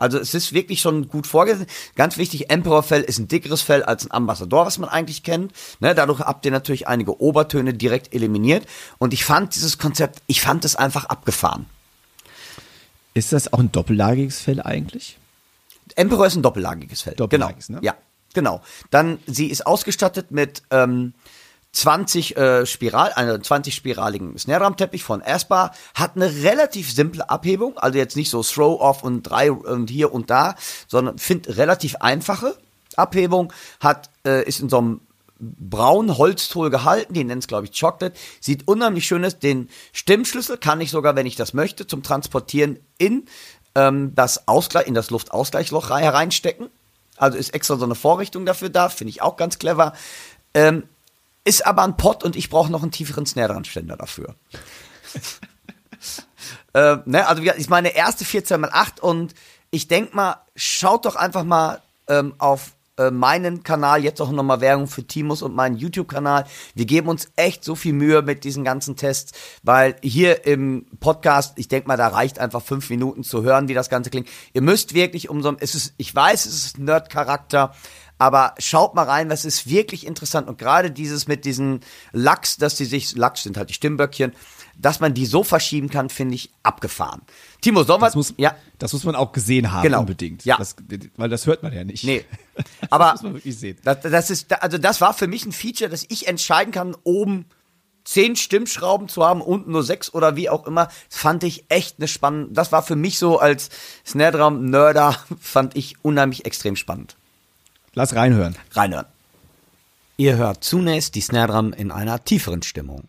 Also es ist wirklich schon gut vorgesehen. Ganz wichtig, Emperor-Fell ist ein dickeres Fell als ein Ambassador, was man eigentlich kennt. Ne, dadurch habt ihr natürlich einige Obertöne direkt eliminiert. Und ich fand dieses Konzept, ich fand es einfach abgefahren. Ist das auch ein doppellagiges Fell eigentlich? Emperor ist ein doppellagiges Fell. Doppellagiges, genau. ne? Ja, genau. Dann, sie ist ausgestattet mit ähm, 20 äh, Spiral, einen 20 spiraligen Snare-Drum-Teppich von Aspa, hat eine relativ simple Abhebung, also jetzt nicht so Throw-Off und drei und hier und da, sondern finde relativ einfache Abhebung, hat, äh, ist in so einem braunen Holztool gehalten, die nennen es glaube ich Chocolate, sieht unheimlich schön aus, den Stimmschlüssel kann ich sogar, wenn ich das möchte, zum Transportieren in ähm, das Ausgleich, in das Luftausgleichloch hereinstecken. Also ist extra so eine Vorrichtung dafür da, finde ich auch ganz clever. Ähm, ist aber ein Pot und ich brauche noch einen tieferen Snare-Ständer dafür. äh, ne, also wie gesagt, ist meine erste 14x8 und ich denk mal, schaut doch einfach mal ähm, auf äh, meinen Kanal, jetzt auch nochmal Werbung für Timus und meinen YouTube-Kanal. Wir geben uns echt so viel Mühe mit diesen ganzen Tests, weil hier im Podcast, ich denk mal, da reicht einfach fünf Minuten zu hören, wie das Ganze klingt. Ihr müsst wirklich um so, es ist, ich weiß, es ist Nerd-Charakter, aber schaut mal rein, das ist wirklich interessant. Und gerade dieses mit diesen Lachs, dass die sich, Lachs sind halt die Stimmböckchen, dass man die so verschieben kann, finde ich abgefahren. Timo, wir, Das muss, ja, das muss man auch gesehen haben, Genau. unbedingt. Ja. Das, weil das hört man ja nicht. nee. Aber muss man wirklich sehen. Das, das ist, also das war für mich ein Feature, dass ich entscheiden kann, oben zehn Stimmschrauben zu haben, unten nur sechs oder wie auch immer, das fand ich echt eine spannende, das war für mich so als Snare Drum Nerder, fand ich unheimlich extrem spannend. Lass reinhören. Reinhören. Ihr hört zunächst die Snare Drum in einer tieferen Stimmung.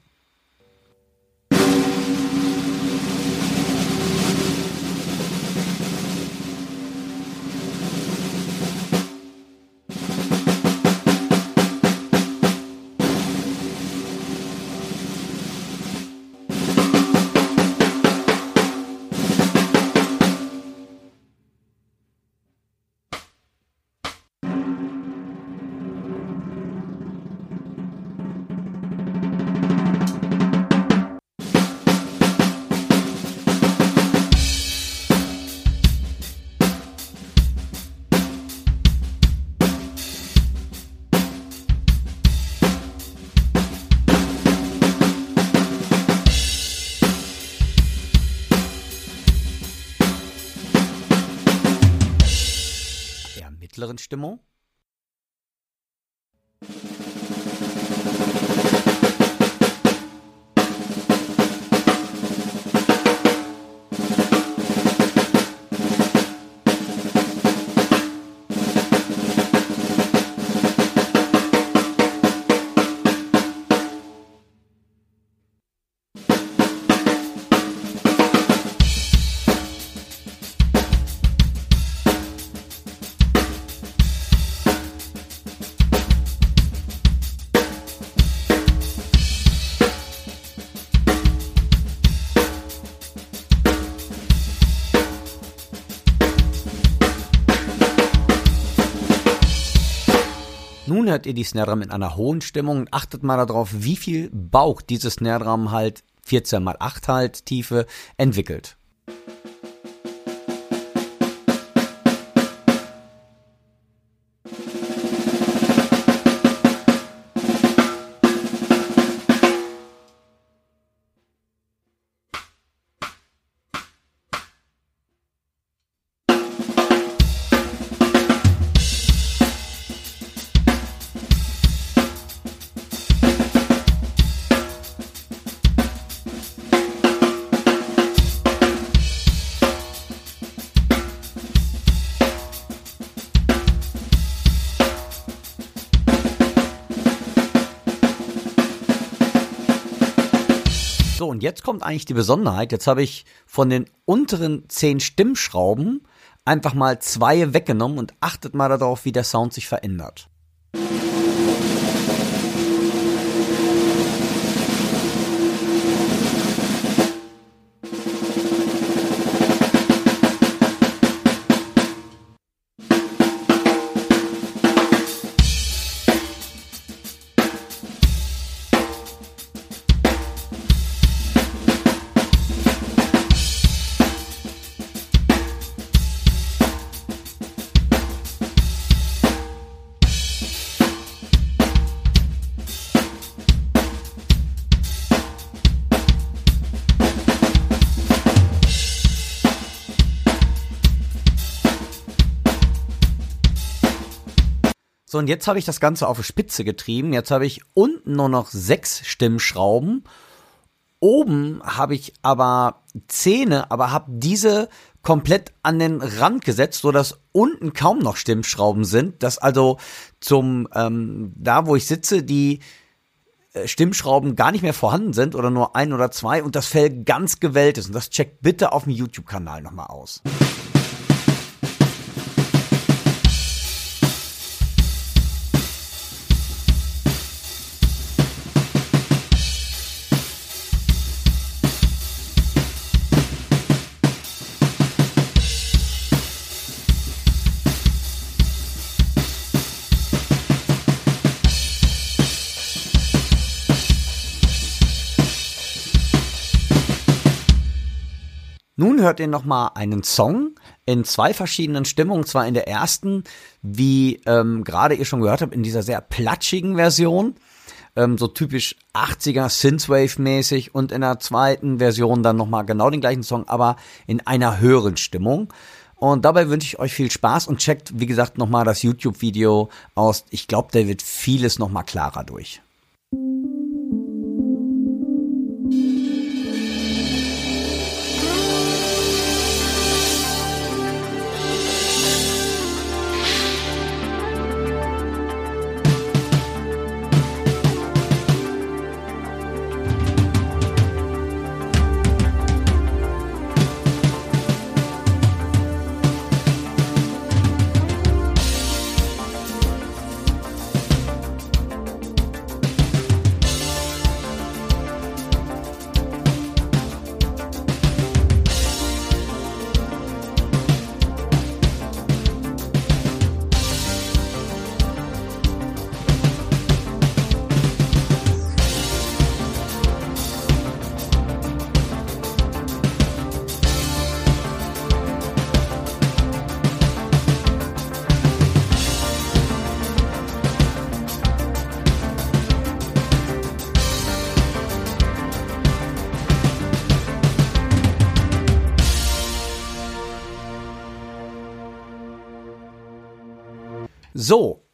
justement hört ihr die Snare Drum in einer hohen Stimmung und achtet mal darauf, wie viel Bauch dieses Snare Drum halt 14 mal 8 halt Tiefe entwickelt. Und jetzt kommt eigentlich die Besonderheit. Jetzt habe ich von den unteren zehn Stimmschrauben einfach mal zwei weggenommen und achtet mal darauf, wie der Sound sich verändert. So, und jetzt habe ich das Ganze auf die Spitze getrieben. Jetzt habe ich unten nur noch sechs Stimmschrauben. Oben habe ich aber Zähne, aber habe diese komplett an den Rand gesetzt, so dass unten kaum noch Stimmschrauben sind. Dass also zum ähm, da, wo ich sitze, die äh, Stimmschrauben gar nicht mehr vorhanden sind oder nur ein oder zwei und das Fell ganz gewellt ist. Und das checkt bitte auf dem YouTube-Kanal nochmal aus. Hört ihr nochmal einen Song in zwei verschiedenen Stimmungen. Zwar in der ersten, wie ähm, gerade ihr schon gehört habt, in dieser sehr platschigen Version, ähm, so typisch 80er Synthwave-mäßig und in der zweiten Version dann nochmal genau den gleichen Song, aber in einer höheren Stimmung. Und dabei wünsche ich euch viel Spaß und checkt, wie gesagt, nochmal das YouTube-Video aus. Ich glaube, da wird vieles nochmal klarer durch.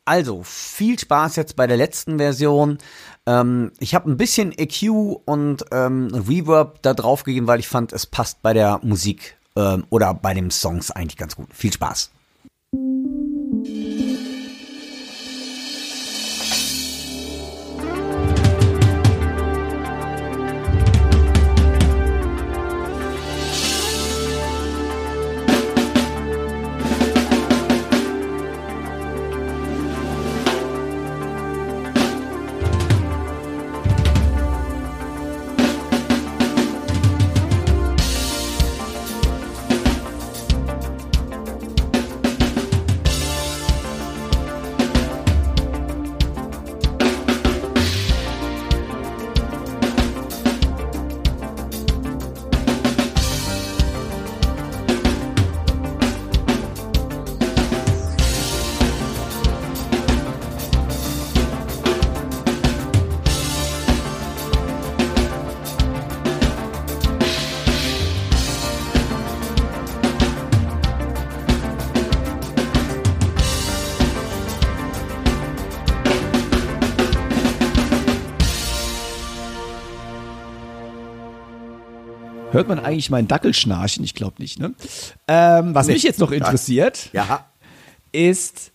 Also viel Spaß jetzt bei der letzten Version. Ähm, ich habe ein bisschen EQ und ähm, Reverb da drauf gegeben, weil ich fand, es passt bei der Musik ähm, oder bei den Songs eigentlich ganz gut. Viel Spaß. Hört man eigentlich meinen Dackel schnarchen? Ich glaube nicht, ne? Ähm, was mich jetzt noch interessiert, Ja. ist,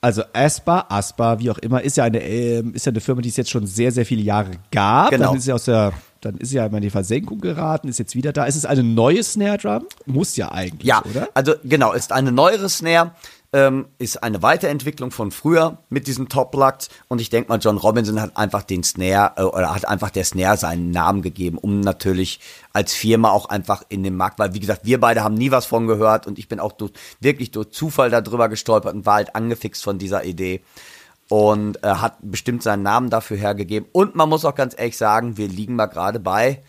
also Aspa, Aspa, wie auch immer, ist ja eine, ähm, ist ja eine Firma, die es jetzt schon sehr, sehr viele Jahre gab. Genau. Dann ist sie aus der, dann ist sie ja immer in die Versenkung geraten, ist jetzt wieder da. Ist es eine neue Snare Drum? Muss ja eigentlich, Ja, oder? also genau, ist eine neuere Snare, ähm, ist eine Weiterentwicklung von früher mit diesem Top-Lux und ich denke mal, John Robinson hat einfach den Snare äh, oder hat einfach der Snare seinen Namen gegeben, um natürlich als Firma auch einfach in den Markt, weil wie gesagt, wir beide haben nie was von gehört und ich bin auch durch, wirklich durch Zufall darüber gestolpert und war halt angefixt von dieser Idee und äh, hat bestimmt seinen Namen dafür hergegeben und man muss auch ganz ehrlich sagen, wir liegen mal gerade bei,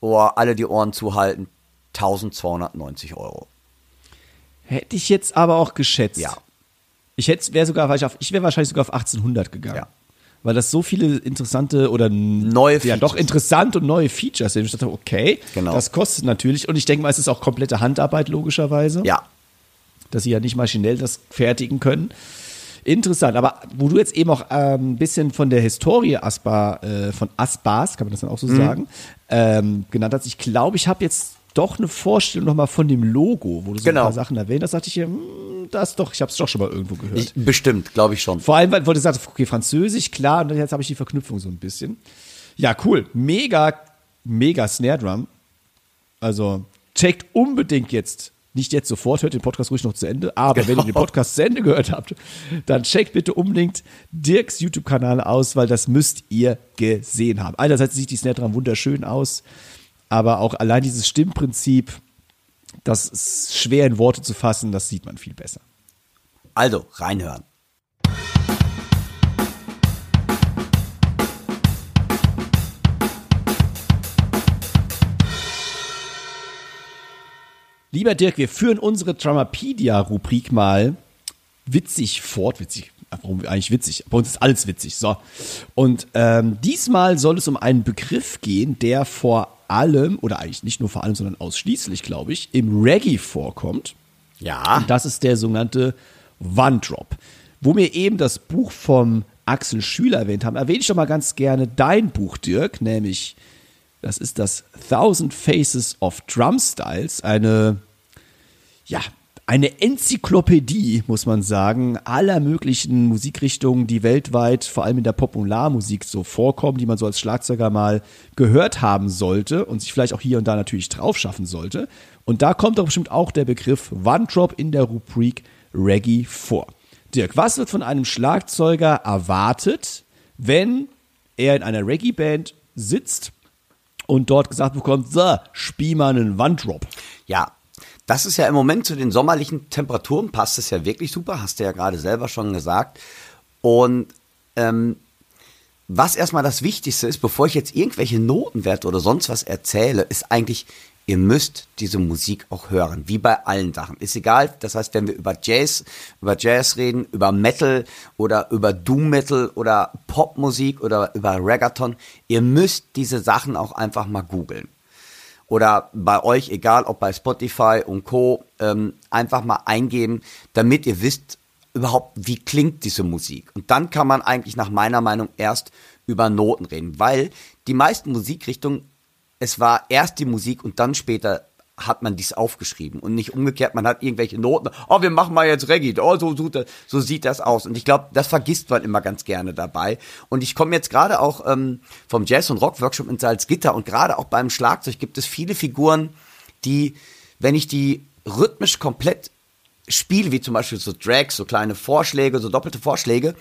oh, alle die Ohren zuhalten, 1290 Euro. Hätte ich jetzt aber auch geschätzt. Ja. Ich hätte, wäre sogar, ich, auf, ich wäre wahrscheinlich sogar auf 1800 gegangen. Ja. Weil das so viele interessante oder Neue ja Features. doch interessant und neue Features sind. Ich dachte, okay, Genau. das kostet natürlich und ich denke mal, es ist auch komplette Handarbeit logischerweise, Ja, dass sie ja nicht maschinell das fertigen können. Interessant, aber wo du jetzt eben auch ähm, ein bisschen von der Historie Aspa, äh, von Aspas, kann man das dann auch Mhm. so sagen, ähm, genannt hast, ich glaube, ich habe jetzt doch eine Vorstellung nochmal von dem Logo, wo du so Genau. ein paar Sachen erwähnt hast, dachte ich, hm, das doch, ich habe es doch schon mal irgendwo gehört. ich, bestimmt, glaube ich schon. Vor allem, weil weil du sagst, okay, Französisch, klar, und jetzt habe ich die Verknüpfung so ein bisschen. Ja, cool. Mega, mega Snare Drum. Also, checkt unbedingt jetzt, nicht jetzt sofort, hört den Podcast ruhig noch zu Ende, aber wenn ihr den Podcast zu Ende gehört habt, dann checkt bitte unbedingt Dirks YouTube-Kanal aus, weil das müsst ihr gesehen haben. Einerseits sieht die Snare Drum wunderschön aus, aber auch allein dieses Stimmprinzip, das ist schwer in Worte zu fassen, das sieht man viel besser. Also, reinhören. Lieber Dirk, wir führen unsere Dramapedia-Rubrik mal witzig fort. Witzig, warum eigentlich witzig? Bei uns ist alles witzig. So. Und ähm, diesmal soll es um einen Begriff gehen, der vor allem, oder eigentlich nicht nur vor allem, sondern ausschließlich, glaube ich, im Reggae vorkommt. Ja. Und das ist der sogenannte One-Drop. Wo wir eben das Buch vom Axel Schüler erwähnt haben, erwähne ich doch mal ganz gerne dein Buch, Dirk, nämlich das ist das Thousand Faces of Drum Styles, eine, ja, eine Enzyklopädie, muss man sagen, aller möglichen Musikrichtungen, die weltweit, vor allem in der Popularmusik so vorkommen, die man so als Schlagzeuger mal gehört haben sollte und sich vielleicht auch hier und da natürlich drauf schaffen sollte. Und da kommt doch bestimmt auch der Begriff One Drop in der Rubrik Reggae vor. Dirk, was wird von einem Schlagzeuger erwartet, wenn er in einer Reggae-Band sitzt und dort gesagt bekommt, so, spiel mal einen One-Drop. Ja, das ist ja im Moment zu den sommerlichen Temperaturen passt es ja wirklich super, hast du ja gerade selber schon gesagt. Und ähm, was erstmal das Wichtigste ist, bevor ich jetzt irgendwelche Notenwerte oder sonst was erzähle, ist eigentlich, ihr müsst diese Musik auch hören, wie bei allen Sachen. Ist egal, das heißt, wenn wir über Jazz, über Jazz reden, über Metal oder über Doom Metal oder Popmusik oder über Reggaeton, ihr müsst diese Sachen auch einfach mal googeln oder bei euch, egal ob bei Spotify und Co., ähm, einfach mal eingeben, damit ihr wisst überhaupt, wie klingt diese Musik. Und dann kann man eigentlich nach meiner Meinung erst über Noten reden, weil die meisten Musikrichtungen, es war erst die Musik und dann später hat man dies aufgeschrieben und nicht umgekehrt, man hat irgendwelche Noten, oh, wir machen mal jetzt Reggae, oh, so, so, so sieht das aus. Und ich glaube, das vergisst man immer ganz gerne dabei. Und ich komme jetzt gerade auch ähm, vom Jazz- und Rock-Workshop in Salzgitter und gerade auch beim Schlagzeug gibt es viele Figuren, die, wenn ich die rhythmisch komplett spiele, wie zum Beispiel so Drags, so kleine Vorschläge, so doppelte Vorschläge,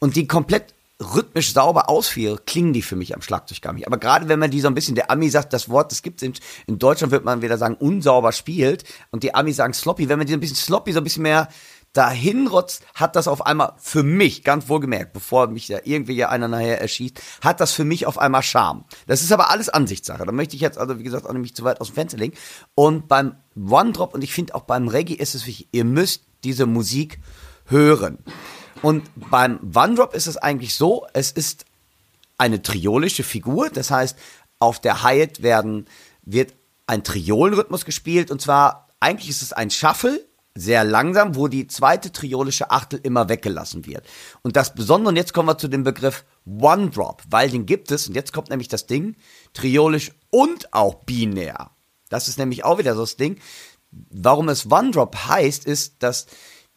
und die komplett rhythmisch sauber ausführe, klingen die für mich am Schlagzeug gar nicht. Aber gerade wenn man die so ein bisschen, der Ami sagt, das Wort, das gibt's in, in Deutschland, wird man wieder sagen, unsauber spielt, und die Amis sagen sloppy, wenn man die so ein bisschen sloppy, so ein bisschen mehr dahin rotzt, hat das auf einmal für mich, ganz wohlgemerkt, bevor mich da irgendwie ja einer nachher erschießt, hat das für mich auf einmal Charme. Das ist aber alles Ansichtssache. Da möchte ich jetzt also, wie gesagt, auch nicht zu weit aus dem Fenster legen. Und beim One Drop, und ich finde auch beim Reggae ist es wichtig, ihr müsst diese Musik hören. Und beim One Drop ist es eigentlich so, es ist eine triolische Figur, das heißt, auf der Hi-Hat werden, wird ein Triolenrhythmus gespielt und zwar, eigentlich ist es ein Shuffle, sehr langsam, wo die zweite triolische Achtel immer weggelassen wird. Und das Besondere, und jetzt kommen wir zu dem Begriff One Drop, weil den gibt es, und jetzt kommt nämlich das Ding, triolisch und auch binär. Das ist nämlich auch wieder so das Ding. Warum es One Drop heißt, ist, dass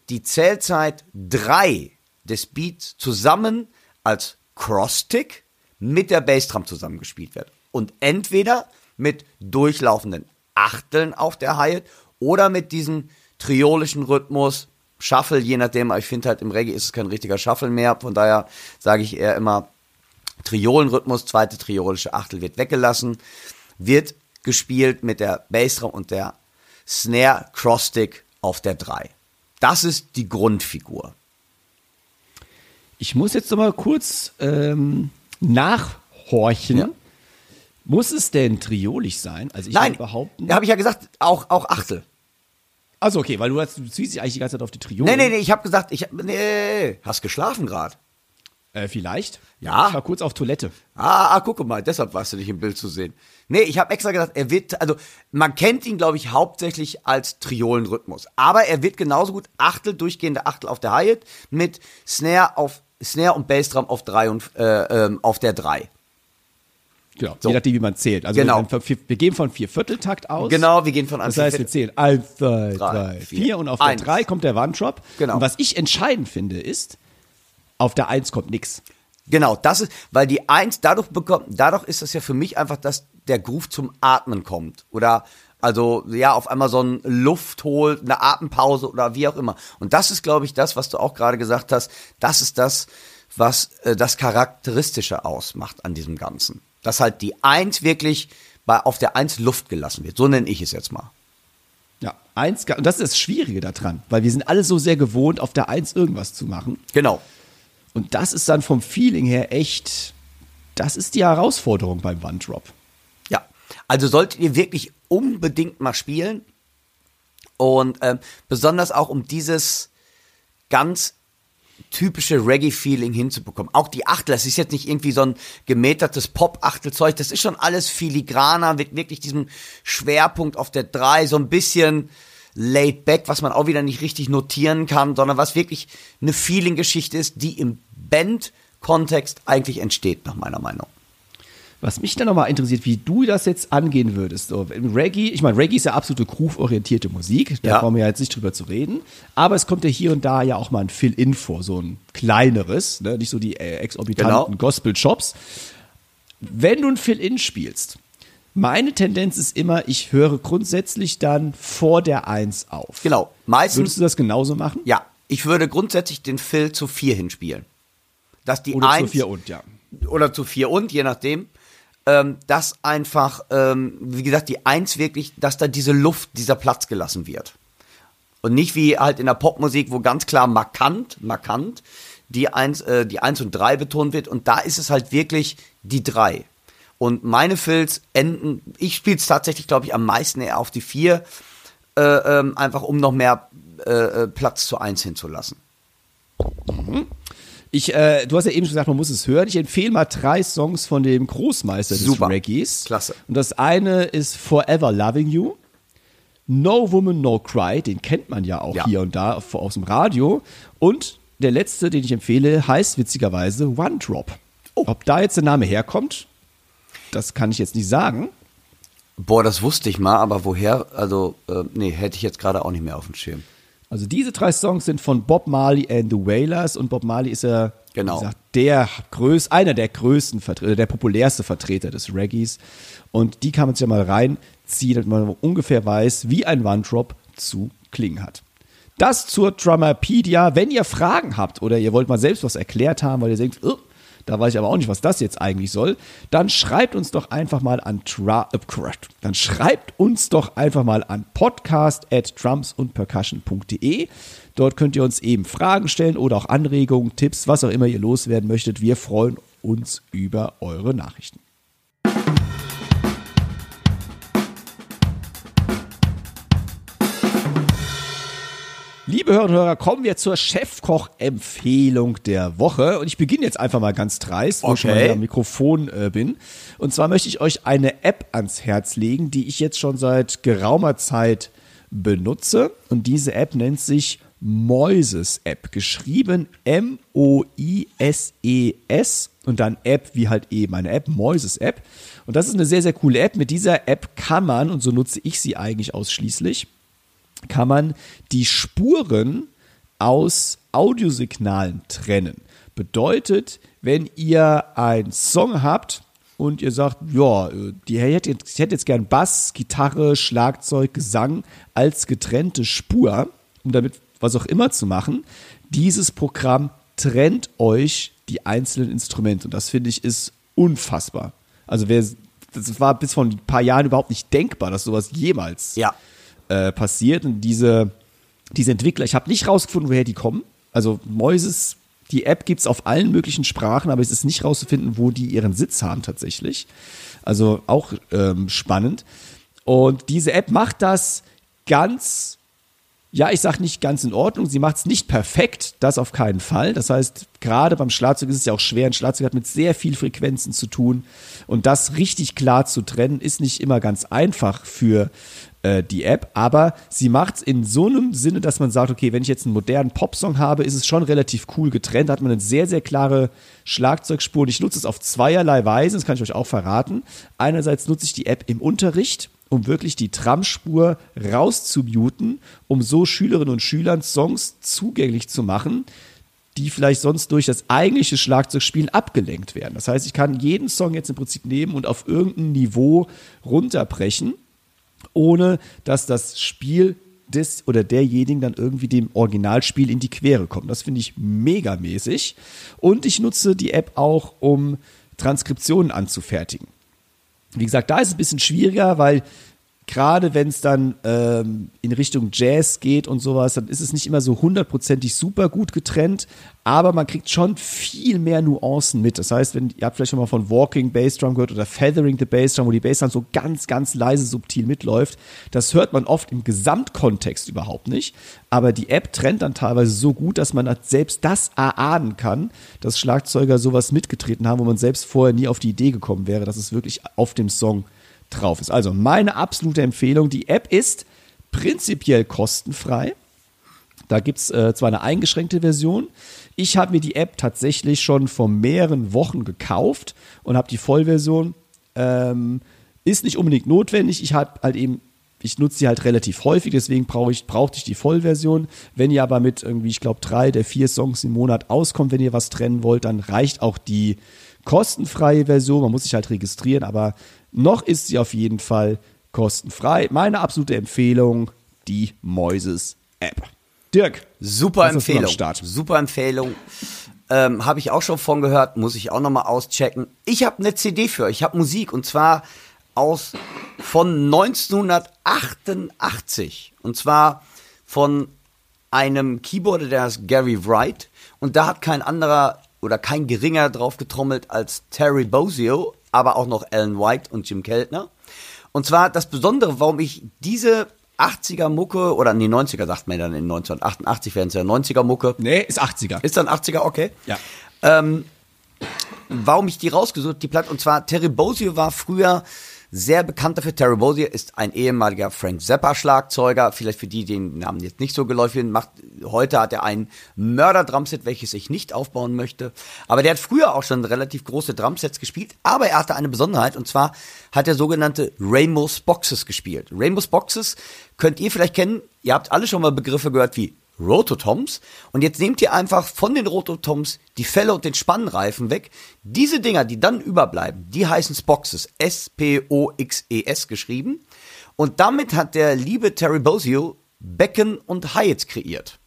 die Zählzeit drei des Beats zusammen als Cross-Tick mit der Bassdrum zusammengespielt wird. Und entweder mit durchlaufenden Achteln auf der Hi-Hat oder mit diesem triolischen Rhythmus, Shuffle, je nachdem, ich finde halt im Reggae ist es kein richtiger Shuffle mehr, von daher sage ich eher immer Triolenrhythmus, zweite triolische Achtel wird weggelassen, wird gespielt mit der Bassdrum und der Snare Crossstick auf der 3. Das ist die Grundfigur. Ich muss jetzt noch mal kurz ähm, nachhorchen. Ja. Muss es denn triolig sein? Also ich Nein, würde behaupten. da habe ich ja gesagt, auch, auch Achtel. Also okay, weil du, hast, du ziehst dich eigentlich die ganze Zeit auf die Triolen. Nee, nee, nee, ich habe gesagt, ich hab, nee, hast geschlafen gerade. Äh, vielleicht. Ja. Ich war kurz auf Toilette. Ah, ah, guck mal, deshalb warst du nicht im Bild zu sehen. Nee, ich habe extra gesagt, er wird, also man kennt ihn, glaube ich, hauptsächlich als Triolenrhythmus. Aber er wird genauso gut Achtel, durchgehende Achtel auf der Hi-Hat mit Snare auf Snare und Bassdrum auf drei und äh, ähm, auf der 3. Genau. So. Je nachdem, wie man zählt. Also Genau. wir, wir, gehen von vier Vierteltakt aus. Genau, wir gehen von Das heißt, wir zählen eins, zwei, drei, vier. vier und auf Eins. der drei kommt der One-Drop. Genau. Und was ich entscheidend finde, ist, auf der eins kommt nix. Genau, das ist, weil die Eins dadurch bekommt, dadurch ist das ja für mich einfach, dass der Groove zum Atmen kommt. Oder, also, ja, auf einmal so ein Luft holt, eine Atempause oder wie auch immer. Und das ist, glaube ich, das, was du auch gerade gesagt hast. Das ist das, was äh, das Charakteristische ausmacht an diesem Ganzen. Dass halt die Eins wirklich bei, auf der Eins Luft gelassen wird. So nenne ich es jetzt mal. Ja, eins, und das ist das Schwierige daran, weil wir sind alle so sehr gewohnt, auf der eins irgendwas zu machen. Genau. Und das ist dann vom Feeling her echt, das ist die Herausforderung beim One-Drop. Ja, also solltet ihr wirklich unbedingt mal spielen. Und ähm, besonders auch um dieses ganz typische Reggae-Feeling hinzubekommen. Auch die Achtel, das ist jetzt nicht irgendwie so ein gemetertes Pop-Achtelzeug, das ist schon alles filigraner, mit wirklich diesem Schwerpunkt auf der 3, so ein bisschen laid back, was man auch wieder nicht richtig notieren kann, sondern was wirklich eine Feeling-Geschichte ist, die im Band-Kontext eigentlich entsteht, nach meiner Meinung. Was mich dann nochmal interessiert, wie du das jetzt angehen würdest. So, im Reggae, ich meine, Reggae ist ja absolute groove-orientierte Musik, da Ja. brauchen wir ja jetzt nicht drüber zu reden. Aber es kommt ja hier und da ja auch mal ein Fill-In vor, so ein kleineres, ne? nicht so die äh, exorbitanten Genau. Gospel-Shops. Wenn du ein Fill-In spielst, meine Tendenz ist immer, ich höre grundsätzlich dann vor der Eins auf. Genau, meistens Würdest du das genauso machen? Ja, ich würde grundsätzlich den Fill zu vier hinspielen. Dass die Oder eins, zu vier und, ja. Oder zu vier und, je nachdem. Ähm, dass einfach, ähm, wie gesagt, die Eins wirklich, dass da diese Luft, dieser Platz gelassen wird. Und nicht wie halt in der Popmusik, wo ganz klar markant, markant die Eins, äh, die Eins und Drei betont wird. Und da ist es halt wirklich die Drei. Und meine Fills enden, ich spiele es tatsächlich, glaube ich, am meisten eher auf die Vier, äh, ähm, einfach um noch mehr äh, äh, Platz zu Eins hinzulassen. Ich, äh, du hast ja eben schon gesagt, man muss es hören. Ich empfehle mal drei Songs von dem Großmeister des Super. Reggaes. Klasse. Und das eine ist Forever Loving You. No Woman, No Cry, den kennt man ja auch Ja. hier und da auf- aus dem Radio. Und der letzte, den ich empfehle, heißt witzigerweise One Drop. Oh. Ob da jetzt der Name herkommt, das kann ich jetzt nicht sagen. Boah, das wusste ich mal, aber woher? Also, äh, nee, hätte ich jetzt gerade auch nicht mehr auf dem Schirm. Also diese drei Songs sind von Bob Marley and the Wailers und Bob Marley ist ja Genau. gesagt, der größ, einer der größten Vertreter, der populärste Vertreter des Reggaes und die kann man sich ja mal reinziehen, damit man ungefähr weiß, wie ein One-Drop zu klingen hat. Das zur Drummerpedia. Wenn ihr Fragen habt oder ihr wollt mal selbst was erklärt haben, weil ihr denkt, "Oh, da weiß ich aber auch nicht, was das jetzt eigentlich soll, dann schreibt uns doch einfach mal an Tra äh, dann schreibt uns doch einfach mal an podcast at drumsundpercussion.de. Dort könnt ihr uns eben Fragen stellen oder auch Anregungen, Tipps, was auch immer ihr loswerden möchtet. Wir freuen uns über eure Nachrichten. Liebe Hörerinnen und Hörer, kommen wir zur Chefkoch-Empfehlung der Woche. Und ich beginne jetzt einfach mal ganz dreist, wo ich schon mal Okay. am Mikrofon äh, bin. Und zwar möchte ich euch eine App ans Herz legen, die ich jetzt schon seit geraumer Zeit benutze. Und diese App nennt sich Moises App, geschrieben M-O-I-S-E-S -E und dann App wie halt eben eine App, Moises App. Und das ist eine sehr, sehr coole App. Mit dieser App kann man, und so nutze ich sie eigentlich ausschließlich, kann man die Spuren aus Audiosignalen trennen. Bedeutet, wenn ihr einen Song habt und ihr sagt, ja, die hätte jetzt, ich hätte jetzt gern Bass, Gitarre, Schlagzeug, Gesang als getrennte Spur, um damit was auch immer zu machen, dieses Programm trennt euch die einzelnen Instrumente. Und das finde ich ist unfassbar. Also wer, das war bis vor ein paar Jahren überhaupt nicht denkbar, dass sowas jemals Ja. Äh, passiert. Und diese, diese Entwickler, ich habe nicht rausgefunden, woher die kommen. Also Moises, die App gibt es auf allen möglichen Sprachen, aber es ist nicht rauszufinden, wo die ihren Sitz haben tatsächlich. Also auch ähm, spannend. Und diese App macht das ganz ja, ich sage nicht ganz in Ordnung. Sie macht es nicht perfekt, das auf keinen Fall. Das heißt, gerade beim Schlagzeug ist es ja auch schwer. Ein Schlagzeug hat mit sehr viel Frequenzen zu tun. Und das richtig klar zu trennen, ist nicht immer ganz einfach für äh, die App. Aber sie macht es in so einem Sinne, dass man sagt, okay, wenn ich jetzt einen modernen Popsong habe, ist es schon relativ cool getrennt. Da hat man eine sehr, sehr klare Schlagzeugspur. Und ich nutze es auf zweierlei Weise, das kann ich euch auch verraten. Einerseits nutze ich die App im Unterricht um wirklich die Tramspur rauszumuten, um so Schülerinnen und Schülern Songs zugänglich zu machen, die vielleicht sonst durch das eigentliche Schlagzeugspielen abgelenkt werden. Das heißt, ich kann jeden Song jetzt im Prinzip nehmen und auf irgendein Niveau runterbrechen, ohne dass das Spiel des oder derjenigen dann irgendwie dem Originalspiel in die Quere kommt. Das finde ich megamäßig. Und ich nutze die App auch, um Transkriptionen anzufertigen. Wie gesagt, da ist es ein bisschen schwieriger, weil gerade wenn es dann ähm, in Richtung Jazz geht und sowas, dann ist es nicht immer so hundertprozentig super gut getrennt, aber man kriegt schon viel mehr Nuancen mit. Das heißt, wenn ihr habt vielleicht schon mal von Walking Bassdrum gehört oder Feathering the Bassdrum, wo die Bassdrum so ganz, ganz leise subtil mitläuft, das hört man oft im Gesamtkontext überhaupt nicht. Aber die App trennt dann teilweise so gut, dass man selbst das erahnen kann, dass Schlagzeuger sowas mitgetreten haben, wo man selbst vorher nie auf die Idee gekommen wäre, dass es wirklich auf dem Song drauf ist. Also meine absolute Empfehlung, die App ist prinzipiell kostenfrei. Da gibt es äh, zwar eine eingeschränkte Version. Ich habe mir die App tatsächlich schon vor mehreren Wochen gekauft und habe die Vollversion. Ähm, ist nicht unbedingt notwendig. Ich habe halt eben, ich nutze sie halt relativ häufig, deswegen brauche ich, brauchte ich die Vollversion. Wenn ihr aber mit irgendwie, ich glaube, drei der vier Songs im Monat auskommt, wenn ihr was trennen wollt, dann reicht auch die kostenfreie Version. Man muss sich halt registrieren, aber noch ist sie auf jeden Fall kostenfrei. Meine absolute Empfehlung, die Moises App. Dirk. Super Empfehlung. Super Empfehlung. Ähm, habe ich auch schon von gehört, muss ich auch nochmal auschecken. Ich habe eine CD für euch, ich habe Musik und zwar aus von 1988 und zwar von einem Keyboarder, der heißt Gary Wright und da hat kein anderer oder kein geringer drauf getrommelt als Terry Bozzio, aber auch noch Alan White und Jim Keltner. Und zwar das Besondere, warum ich diese 80er Mucke oder nee 90er sagt man dann in 1988 wären es ja 90er Mucke. Nee, ist 80er. Ist dann 80er, okay. Ja. Ähm, warum ich die rausgesucht, die Platte, und zwar Terry Bozzio war früher sehr bekannt dafür. Terry Bozzio ist ein ehemaliger Frank Zappa Schlagzeuger. Vielleicht für die, die den Namen jetzt nicht so geläufig sind, macht, heute hat er ein Mörder-Drumset, welches ich nicht aufbauen möchte. Aber der hat früher auch schon relativ große Drumsets gespielt. Aber er hatte eine Besonderheit, und zwar hat er sogenannte Rainbows Boxes gespielt. Rainbows Boxes könnt ihr vielleicht kennen. Ihr habt alle schon mal Begriffe gehört wie Rototoms. Und jetzt nehmt ihr einfach von den Rototoms die Felle und den Spannreifen weg. Diese Dinger, die dann überbleiben, die heißen Spoxes. S-P-O-X-E-S E geschrieben. Und damit hat der liebe Terry Bozzio Becken und Hyatt kreiert.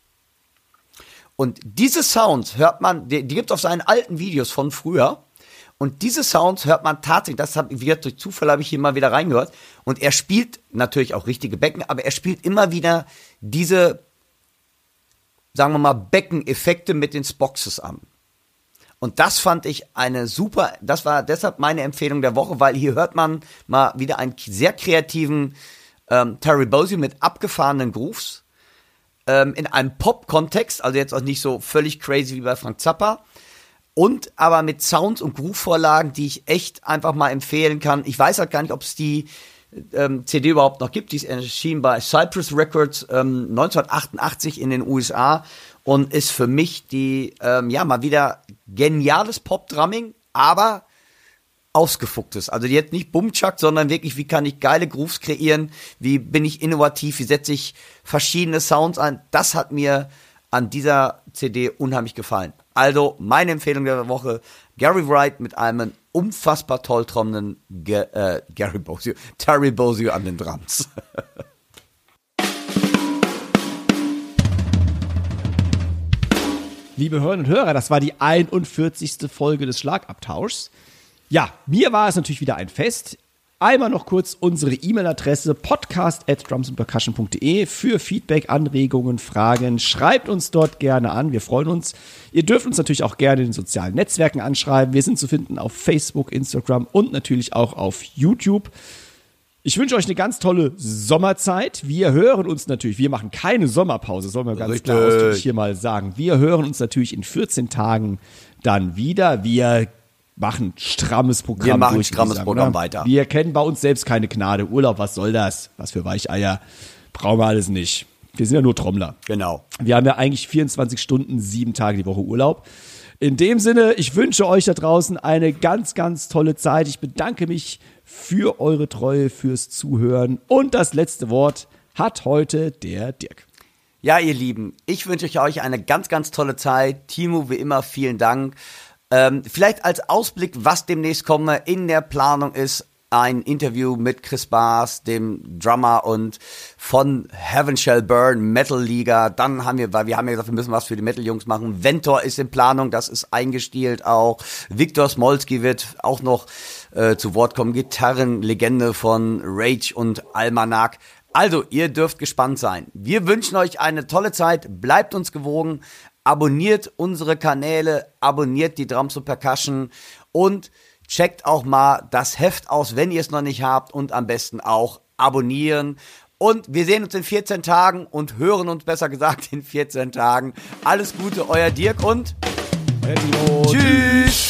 Und diese Sounds hört man, die, die gibt es auf seinen alten Videos von früher. Und diese Sounds hört man tatsächlich, das habe ich wieder durch Zufall habe ich hier mal wieder reingehört. Und er spielt natürlich auch richtige Becken, aber er spielt immer wieder diese sagen wir mal, Beckeneffekte mit den Spoxes an. Und das fand ich eine super, das war deshalb meine Empfehlung der Woche, weil hier hört man mal wieder einen sehr kreativen ähm, Terry Bozzio mit abgefahrenen Grooves ähm, in einem Pop-Kontext, also jetzt auch nicht so völlig crazy wie bei Frank Zappa. Und aber mit Sounds und Groove-Vorlagen, die ich echt einfach mal empfehlen kann. Ich weiß halt gar nicht, ob es die ähm, CD überhaupt noch gibt. Die ist erschienen bei Cypress Records ähm, 1988 in den USA und ist für mich die, ähm, ja, mal wieder geniales Pop-Drumming, aber ausgefucktes. Also hat nicht Bumchuck, sondern wirklich, wie kann ich geile Grooves kreieren, wie bin ich innovativ, wie setze ich verschiedene Sounds ein. Das hat mir an dieser CD unheimlich gefallen. Also meine Empfehlung der Woche, Gary Wright mit einem unfassbar toll trommenden Ge äh, Gary Bozio, Terry Bozio an den Drums. Liebe Hörerinnen und Hörer, das war die 41. Folge des Schlagabtauschs. Ja, mir war es natürlich wieder ein Fest. Einmal noch kurz unsere E-Mail-Adresse podcast at drumsandpercussion.de für Feedback, Anregungen, Fragen. Schreibt uns dort gerne an. Wir freuen uns. Ihr dürft uns natürlich auch gerne in den sozialen Netzwerken anschreiben. Wir sind zu finden auf Facebook, Instagram und natürlich auch auf YouTube. Ich wünsche euch eine ganz tolle Sommerzeit. Wir hören uns natürlich, wir machen keine Sommerpause, soll man ganz Richtig. klar ausdrücklich hier mal sagen. Wir hören uns natürlich in 14 Tagen dann wieder. Wir machen strammes Programm. Wir machen durch, strammes sagen, Programm oder? weiter. Wir kennen bei uns selbst keine Gnade. Urlaub, was soll das? Was für Weicheier. Brauchen wir alles nicht. Wir sind ja nur Trommler. Genau. Wir haben ja eigentlich 24 Stunden, sieben Tage die Woche Urlaub. In dem Sinne, ich wünsche euch da draußen eine ganz, ganz tolle Zeit. Ich bedanke mich für eure Treue, fürs Zuhören. Und das letzte Wort hat heute der Dirk. Ja, ihr Lieben, ich wünsche euch eine ganz, ganz tolle Zeit. Timo, wie immer, vielen Dank. Ähm, vielleicht als Ausblick, was demnächst komme, in der Planung ist ein Interview mit Chris Bass, dem Drummer und von Heaven Shall Burn, Metal Liga. Dann haben wir, weil wir haben ja gesagt, wir müssen was für die Metal-Jungs machen. Ventor ist in Planung, das ist eingestielt auch. Viktor Smolski wird auch noch äh, zu Wort kommen. Gitarrenlegende von Rage und Almanac. Also, ihr dürft gespannt sein. Wir wünschen euch eine tolle Zeit. Bleibt uns gewogen. Abonniert unsere Kanäle. Abonniert die Drums und Percussion. Und checkt auch mal das Heft aus, wenn ihr es noch nicht habt. Und am besten auch abonnieren. Und wir sehen uns in 14 Tagen und hören uns besser gesagt in 14 Tagen. Alles Gute, euer Dirk und Timo. tschüss.